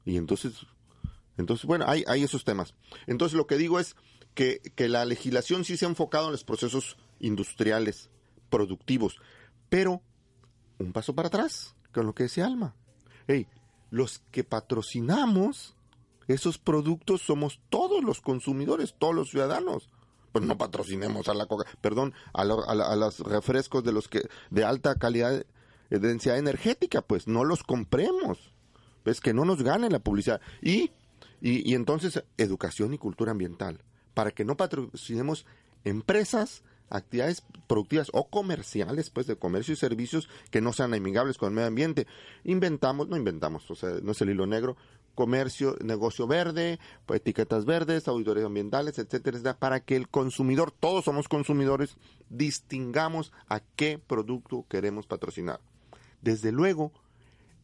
Y entonces entonces, bueno, hay, hay esos temas. Entonces, lo que digo es que, que la legislación sí se ha enfocado en los procesos industriales, productivos, pero un paso para atrás, con lo que decía Alma. Hey, los que patrocinamos esos productos somos todos los consumidores, todos los ciudadanos. Pues no patrocinemos a la coca, perdón, a, a, los refrescos de los que de alta calidad de densidad energética, pues no los compremos. Es que no nos gane la publicidad. Y y, entonces, educación y cultura ambiental, para que no patrocinemos empresas, actividades productivas o comerciales, pues de comercio y servicios que no sean amigables con el medio ambiente. Inventamos, no inventamos, o sea, no es el hilo negro, comercio, negocio verde, pues, etiquetas verdes, auditorías ambientales, etcétera, etcétera, para que el consumidor, todos somos consumidores, distingamos a qué producto queremos patrocinar. Desde luego,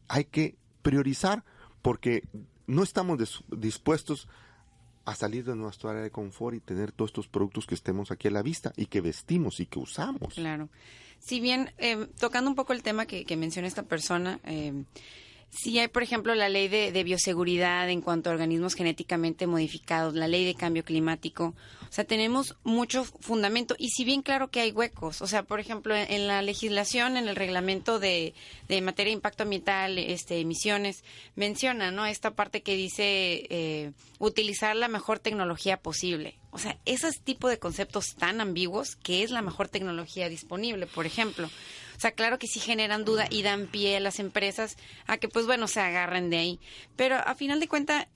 hay que priorizar, porque no estamos dispuestos a salir de nuestra área de confort y tener todos estos productos que estemos aquí a la vista y que vestimos y que usamos. Claro. Si bien, eh, tocando un poco el tema que, que menciona esta persona, eh, Sí hay, por ejemplo, la ley de, bioseguridad en cuanto a organismos genéticamente modificados, la ley de cambio climático. O sea, tenemos mucho fundamento y si bien claro que hay huecos, o sea, por ejemplo, en, la legislación, en el reglamento de, de, materia de impacto ambiental, este, emisiones, menciona, ¿no? Esta parte que dice eh, utilizar la mejor tecnología posible. O sea, esos tipos de conceptos tan ambiguos, que es la mejor tecnología disponible, por ejemplo. O sea, claro que sí generan duda y dan pie a las empresas a que, pues bueno, se agarren de ahí. Pero a final de cuentas,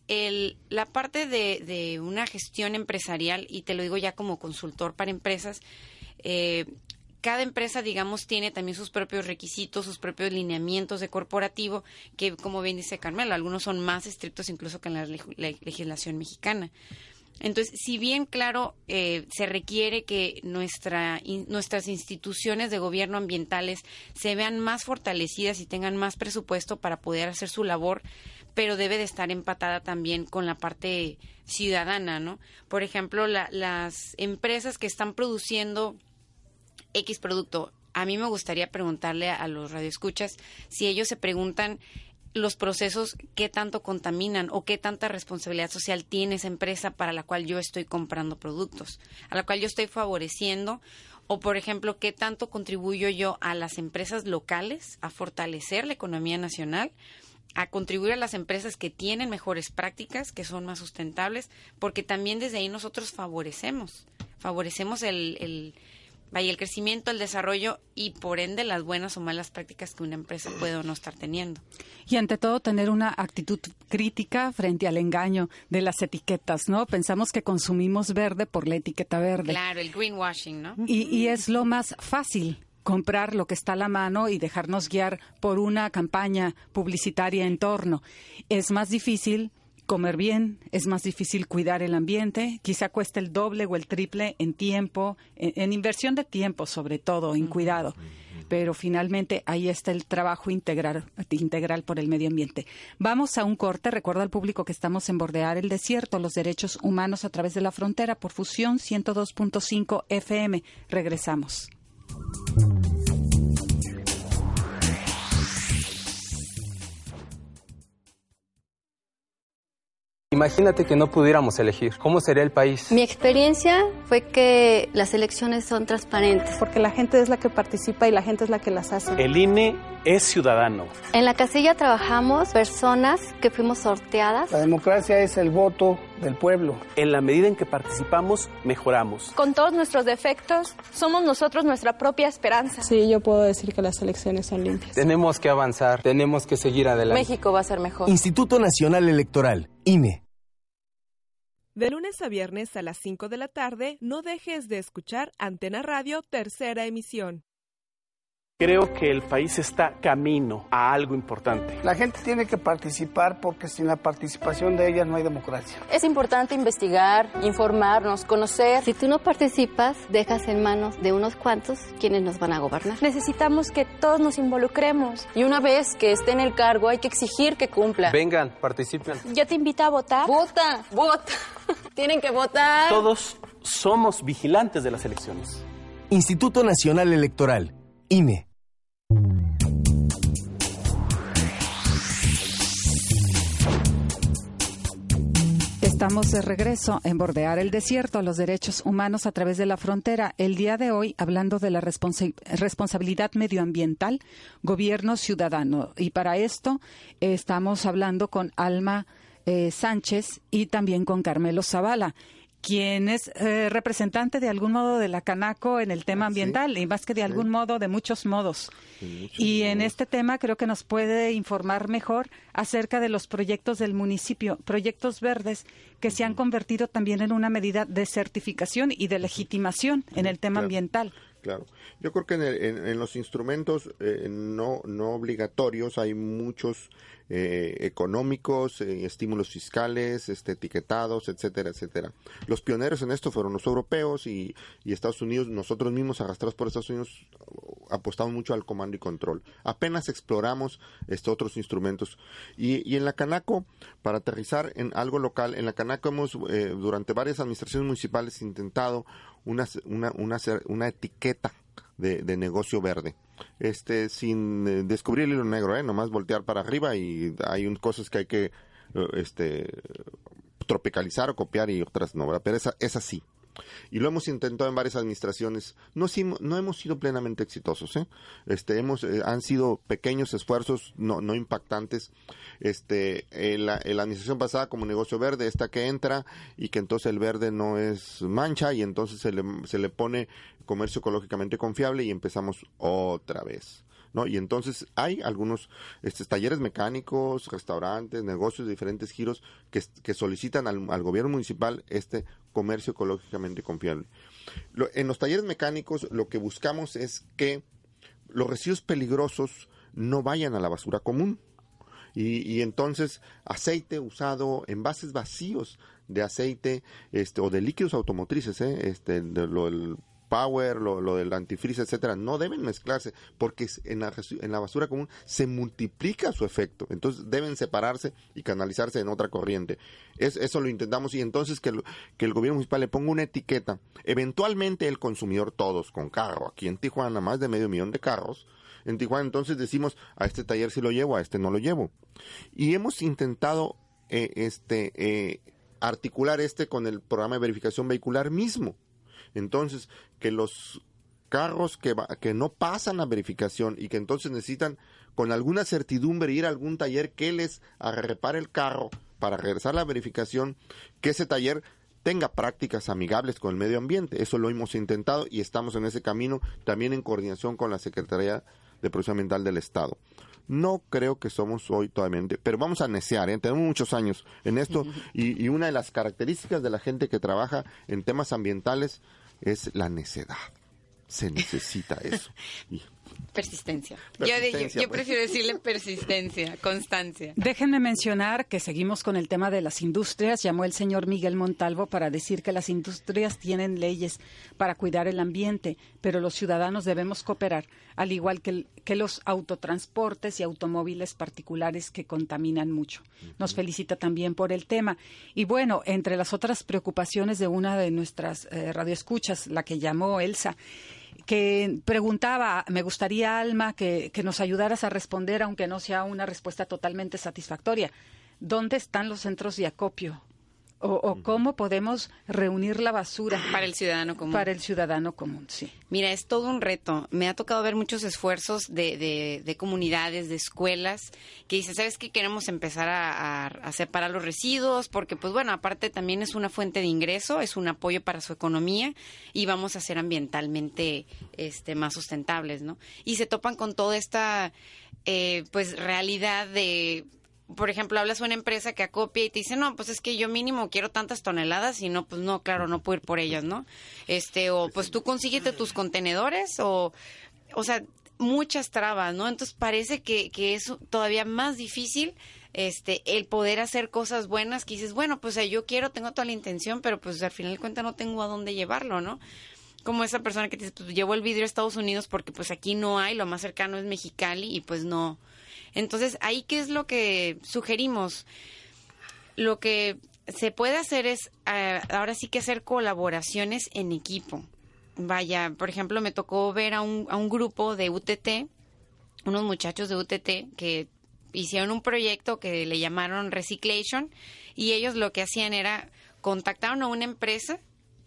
la parte de, una gestión empresarial, y te lo digo ya como consultor para empresas, eh, cada empresa, digamos, tiene también sus propios requisitos, sus propios lineamientos de corporativo, que como bien dice Carmelo, algunos son más estrictos incluso que en la legislación mexicana. Entonces, si bien, claro, eh, se requiere que nuestra, nuestras instituciones de gobierno ambientales se vean más fortalecidas y tengan más presupuesto para poder hacer su labor, pero debe de estar empatada también con la parte ciudadana, ¿no? Por ejemplo, las empresas que están produciendo X producto, a mí me gustaría preguntarle a los radioescuchas si ellos se preguntan los procesos qué tanto contaminan o qué tanta responsabilidad social tiene esa empresa para la cual yo estoy comprando productos, a la cual yo estoy favoreciendo O, por ejemplo, qué tanto contribuyo yo a las empresas locales a fortalecer la economía nacional, a contribuir a las empresas que tienen mejores prácticas, que son más sustentables, porque también desde ahí nosotros favorecemos, favorecemos el, el vaya, el crecimiento, el desarrollo y por ende las buenas o malas prácticas que una empresa puede o no estar teniendo. Y ante todo tener una actitud crítica frente al engaño de las etiquetas, ¿no? Pensamos que consumimos verde por la etiqueta verde. Claro, el greenwashing, ¿no? Y, y es lo más fácil comprar lo que está a la mano y dejarnos guiar por una campaña publicitaria en torno. Es más difícil comer bien, es más difícil cuidar el ambiente, quizá cueste el doble o el triple en tiempo, en, inversión de tiempo sobre todo, en cuidado. Pero finalmente ahí está el trabajo integral, integral por el medio ambiente. Vamos a un corte. Recuerda al público que estamos en Bordear el Desierto, los derechos humanos a través de la frontera por Fusión 102.5 FM. Regresamos. Imagínate que no pudiéramos elegir. ¿Cómo sería el país? Mi experiencia fue que las elecciones son transparentes. Porque la gente es la que participa y la gente es la que las hace. El INE es ciudadano. En la casilla trabajamos personas que fuimos sorteadas. La democracia es el voto del pueblo. En la medida en que participamos, mejoramos. Con todos nuestros defectos, somos nosotros nuestra propia esperanza. Sí, yo puedo decir que las elecciones son limpias. Tenemos que avanzar, tenemos que seguir adelante. México va a ser mejor. Instituto Nacional Electoral, INE. De lunes a viernes a las 5 de la tarde, no dejes de escuchar Antena Radio Tercera Emisión. Creo que el país está camino a algo importante. La gente tiene que participar porque sin la participación de ellas no hay democracia. Es importante investigar, informarnos, conocer. Si tú no participas, dejas en manos de unos cuantos quienes nos van a gobernar. Necesitamos que todos nos involucremos. Y una vez que esté en el cargo, hay que exigir que cumpla. Vengan, participen. Yo te invito a votar. Vota, vota. Tienen que votar. Todos somos vigilantes de las elecciones. Instituto Nacional Electoral. INE. Estamos de regreso en Bordear el Desierto, los derechos humanos a través de la frontera. El día de hoy hablando de la responsabilidad medioambiental, gobierno ciudadano. Y para esto estamos hablando con Alma eh, Sánchez y también con Carmelo Zavala quien es eh, representante de algún modo de la Canaco en el tema ah, ambiental y más que de algún modo, de muchos modos. y en este tema creo que nos puede informar mejor acerca de los proyectos del municipio, proyectos verdes que se han convertido también en una medida de certificación y de legitimación en el tema ambiental. Claro. Yo creo que en, los instrumentos eh, no, no obligatorios hay muchos eh, económicos, eh, estímulos fiscales, este, etiquetados, etcétera, etcétera. Los pioneros en esto fueron los europeos y, Estados Unidos, nosotros mismos arrastrados por Estados Unidos, apostamos mucho al comando y control. Apenas exploramos estos otros instrumentos. Y, y en la Canaco, para aterrizar en algo local, en la Canaco hemos eh, durante varias administraciones municipales intentado una, una, una, una etiqueta de, de negocio verde este, sin eh, descubrir el hilo negro, ¿eh? Nomás voltear para arriba y hay un, cosas que hay que, eh, este, tropicalizar o copiar y otras no, Pero esa, es así. Y lo hemos intentado en varias administraciones. No, no hemos sido plenamente exitosos. ¿eh? Este, hemos, eh, han sido pequeños esfuerzos, no, no impactantes. Este, la, la, administración pasada como negocio verde, esta que entra y que entonces el verde no es mancha y entonces se le, se le pone comercio ecológicamente confiable y empezamos otra vez. ¿no? Y entonces hay algunos este, talleres mecánicos, restaurantes, negocios de diferentes giros que, que solicitan al, gobierno municipal este comercio ecológicamente confiable. en los talleres mecánicos lo que buscamos es que los residuos peligrosos no vayan a la basura común. Y, entonces aceite usado, envases vacíos de aceite este, o de líquidos automotrices, ¿eh? este, lo, el power, lo, lo del antifreeze, etcétera, no deben mezclarse porque en la, en la basura común se multiplica su efecto. Entonces deben separarse y canalizarse en otra corriente. Es, eso lo intentamos y entonces que, el gobierno municipal le ponga una etiqueta. Eventualmente el consumidor, todos con carro, aquí en Tijuana más de medio millón de carros, en Tijuana entonces decimos a este taller sí lo llevo, a este no lo llevo. Y hemos intentado eh, este eh, articular este con el programa de verificación vehicular mismo. Entonces, que los carros que, que no pasan la verificación y que entonces necesitan con alguna certidumbre ir a algún taller que les repare el carro para regresar la verificación, que ese taller tenga prácticas amigables con el medio ambiente. Eso lo hemos intentado y estamos en ese camino también en coordinación con la Secretaría de Protección Ambiental del Estado. No creo que somos hoy todavía, pero vamos a necear, ¿eh? tenemos muchos años en esto y, y, una de las características de la gente que trabaja en temas ambientales es la necedad. Se necesita eso. Persistencia. Yo, yo, pues. prefiero decirle persistencia, constancia. Déjenme mencionar que seguimos con el tema de las industrias. Llamó el señor Miguel Montalvo para decir que las industrias tienen leyes para cuidar el ambiente, pero los ciudadanos debemos cooperar, al igual que, que los autotransportes y automóviles particulares que contaminan mucho. Nos felicita también por el tema. Y bueno, entre las otras preocupaciones de una de nuestras eh, radioescuchas, la que llamó Elsa, que preguntaba, me gustaría, Alma, que, que nos ayudaras a responder, aunque no sea una respuesta totalmente satisfactoria. ¿Dónde están los centros de acopio? O, cómo podemos reunir la basura para el ciudadano común. Para el ciudadano común, sí. Mira, es todo un reto. Me ha tocado ver muchos esfuerzos de, de, comunidades, de escuelas, que dicen, ¿sabes qué? Queremos empezar a, a, separar los residuos, porque, pues bueno, aparte también es una fuente de ingreso, es un apoyo para su economía y vamos a ser ambientalmente este, más sustentables, ¿no? Y se topan con toda esta, eh, pues, realidad de por ejemplo, hablas a una empresa que acopia y te dice, no, pues es que yo mínimo quiero tantas toneladas y no, pues no, claro, no puedo ir por ellas, ¿no? Este, o pues tú consíguete tus contenedores o, o sea, muchas trabas, ¿no? Entonces parece que, que es todavía más difícil este el poder hacer cosas buenas que dices, bueno, pues yo quiero, tengo toda la intención, pero pues al final de cuentas no tengo a dónde llevarlo, ¿no? Como esa persona que te dice, pues llevo el vidrio a Estados Unidos porque pues aquí no hay, lo más cercano es Mexicali y pues no, entonces, ahí qué es lo que sugerimos. Lo que se puede hacer es eh, ahora sí que hacer colaboraciones en equipo. Vaya, por ejemplo, me tocó ver a un, a un grupo de UTT, unos muchachos de UTT que hicieron un proyecto que le llamaron Recyclation y ellos lo que hacían era contactaron a una empresa,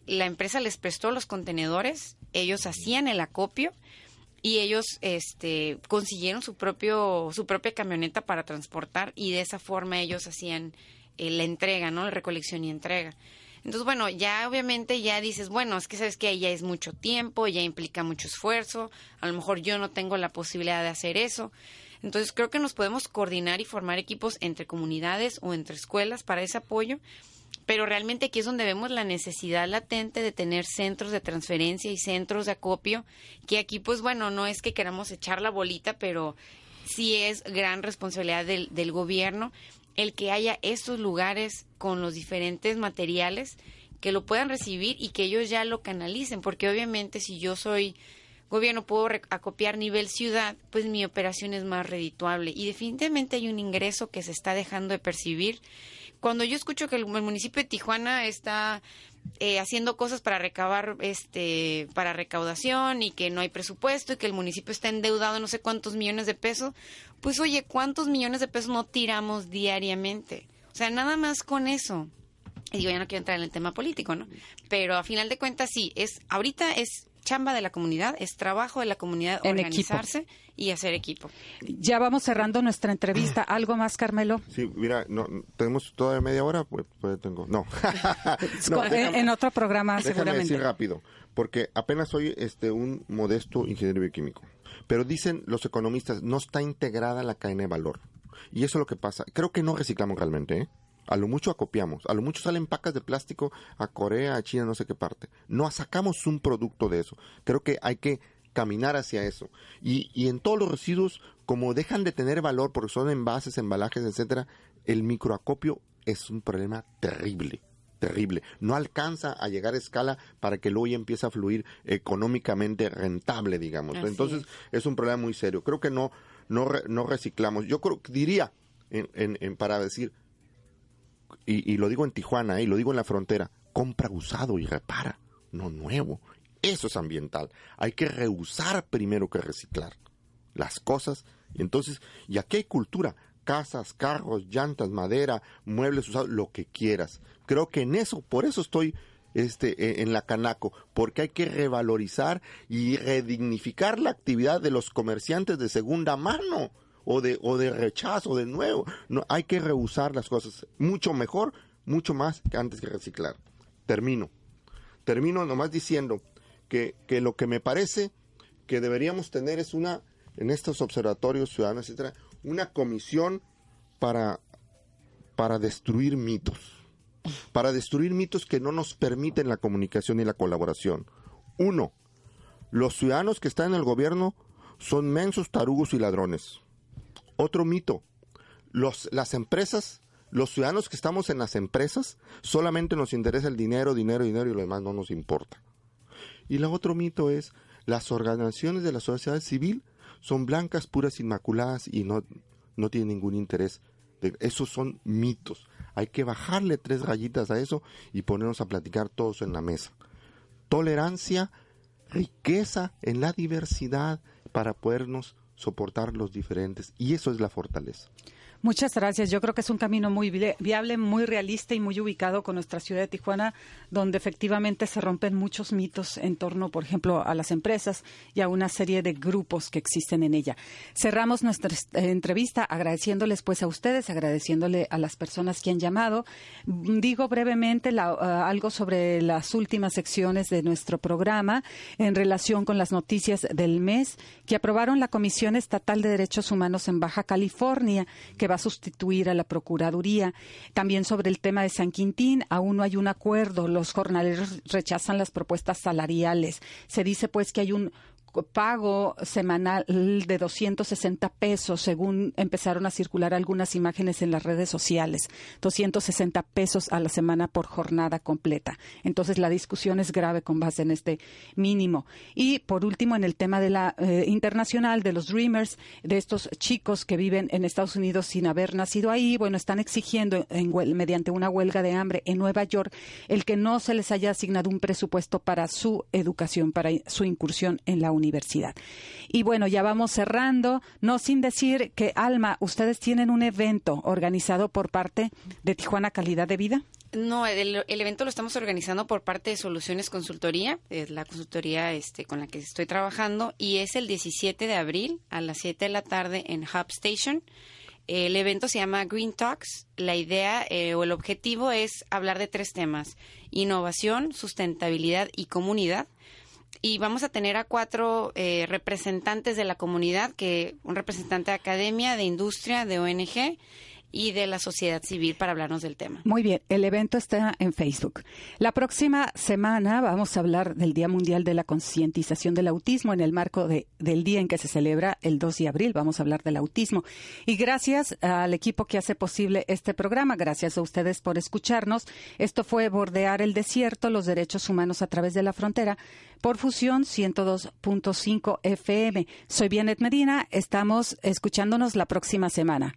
la empresa les prestó los contenedores, ellos hacían el acopio y ellos este consiguieron su propio su propia camioneta para transportar y de esa forma ellos hacían eh, la entrega, ¿no? La recolección y entrega. Entonces, bueno, ya obviamente ya dices, bueno, es que sabes que ya es mucho tiempo, ya implica mucho esfuerzo, a lo mejor yo no tengo la posibilidad de hacer eso. Entonces, creo que nos podemos coordinar y formar equipos entre comunidades o entre escuelas para ese apoyo pero realmente aquí es donde vemos la necesidad latente de tener centros de transferencia y centros de acopio, que aquí pues bueno, no es que queramos echar la bolita, pero sí es gran responsabilidad del, del gobierno el que haya estos lugares con los diferentes materiales que lo puedan recibir y que ellos ya lo canalicen, porque obviamente si yo soy gobierno puedo acopiar nivel ciudad, pues mi operación es más redituable. Y definitivamente hay un ingreso que se está dejando de percibir cuando yo escucho que el, municipio de Tijuana está eh, haciendo cosas para recabar, este, para recaudación y que no hay presupuesto y que el municipio está endeudado no sé cuántos millones de pesos, pues oye, ¿cuántos millones de pesos no tiramos diariamente? O sea, nada más con eso. Y digo, ya no quiero entrar en el tema político, ¿no? Pero a final de cuentas sí, es, ahorita es chamba de la comunidad, es trabajo de la comunidad organizarse y hacer equipo. Ya vamos cerrando nuestra entrevista. ¿Algo más, Carmelo? Sí, mira, no, tenemos todavía media hora, pues, pues tengo. No. en, otro programa, déjame seguramente. decir rápido, porque apenas soy este un modesto ingeniero bioquímico. Pero dicen los economistas, no está integrada la cadena de valor. Y eso es lo que pasa. Creo que no reciclamos realmente, ¿eh? A lo mucho acopiamos, a lo mucho salen pacas de plástico a Corea, a China, no sé qué parte. No sacamos un producto de eso. Creo que hay que caminar hacia eso. Y, y en todos los residuos, como dejan de tener valor porque son envases, embalajes, etcétera, el microacopio es un problema terrible terrible. No alcanza a llegar a escala para que luego ya empiece a fluir económicamente rentable, digamos. Entonces es. un problema muy serio. Creo que no no, no reciclamos. Yo creo diría en, en, para decir y, lo digo en Tijuana, y lo digo en la frontera, compra usado y repara, no nuevo. Eso es ambiental. Hay que reusar primero que reciclar las cosas. Entonces, y aquí hay cultura, casas, carros, llantas, madera, muebles usados, lo que quieras. Creo que en eso, por eso estoy este, e, en la Canaco, porque hay que revalorizar y redignificar la actividad de los comerciantes de segunda mano o de, o de rechazo de nuevo. No, hay que rehusar las cosas mucho mejor, mucho más que antes que reciclar. Termino. Termino nomás diciendo que, que lo que me parece que deberíamos tener es una, en estos observatorios ciudadanos, etcétera, una comisión para, para destruir mitos. Para destruir mitos que no nos permiten la comunicación y la colaboración. Uno, los ciudadanos que están en el gobierno son mensos, tarugos y ladrones. Otro mito, los, las empresas, los ciudadanos que estamos en las empresas, solamente nos interesa el dinero, dinero, dinero y lo demás no nos importa. Y el otro mito es, las organizaciones de la sociedad civil son blancas, puras, inmaculadas y no, no tienen ningún interés. Esos son mitos. Hay que bajarle tres rayitas a eso y ponernos a platicar todos en la mesa. Tolerancia, riqueza en la diversidad para podernos soportar los diferentes y eso es la fortaleza. Muchas gracias. Yo creo que es un camino muy viable, muy realista y muy ubicado con nuestra ciudad de Tijuana, donde efectivamente se rompen muchos mitos en torno, por ejemplo, a las empresas y a una serie de grupos que existen en ella. Cerramos nuestra eh, entrevista agradeciéndoles pues a ustedes, agradeciéndole a las personas que han llamado. Digo brevemente uh, algo sobre las últimas secciones de nuestro programa en relación con las noticias del mes que aprobaron la Comisión Estatal de Derechos Humanos en Baja California, que va a sustituir a la Procuraduría. También sobre el tema de San Quintín, aún no hay un acuerdo. Los jornaleros rechazan las propuestas salariales. Se dice pues que hay un pago semanal de 260 pesos, según empezaron a circular algunas imágenes en las redes sociales. 260 pesos a la semana por jornada completa. Entonces la discusión es grave con base en este mínimo. Y por último, en el tema de la eh, internacional de los Dreamers, de estos chicos que viven en Estados Unidos sin haber nacido ahí, bueno, están exigiendo en, mediante una huelga de hambre en Nueva York el que no se les haya asignado un presupuesto para su educación, para su incursión en la universidad. Y bueno, ya vamos cerrando, no sin decir que, Alma, ustedes tienen un evento organizado por parte de Tijuana Calidad de Vida. No, el, evento lo estamos organizando por parte de Soluciones Consultoría, es la consultoría este, con la que estoy trabajando, y es el 17 de abril a las 7 de la tarde en Hub Station. El evento se llama Green Talks. La idea eh, o el objetivo es hablar de tres temas, innovación, sustentabilidad y comunidad y vamos a tener a cuatro eh, representantes de la comunidad, que un representante de academia, de industria, de ONG y de la sociedad civil para hablarnos del tema. Muy bien, el evento está en Facebook. La próxima semana vamos a hablar del Día Mundial de la Concientización del Autismo en el marco de, del día en que se celebra el 2 de abril. Vamos a hablar del autismo. Y gracias al equipo que hace posible este programa, gracias a ustedes por escucharnos. Esto fue Bordear el Desierto, los derechos humanos a través de la frontera por Fusión 102.5 FM. Soy Bienet Medina, estamos escuchándonos la próxima semana.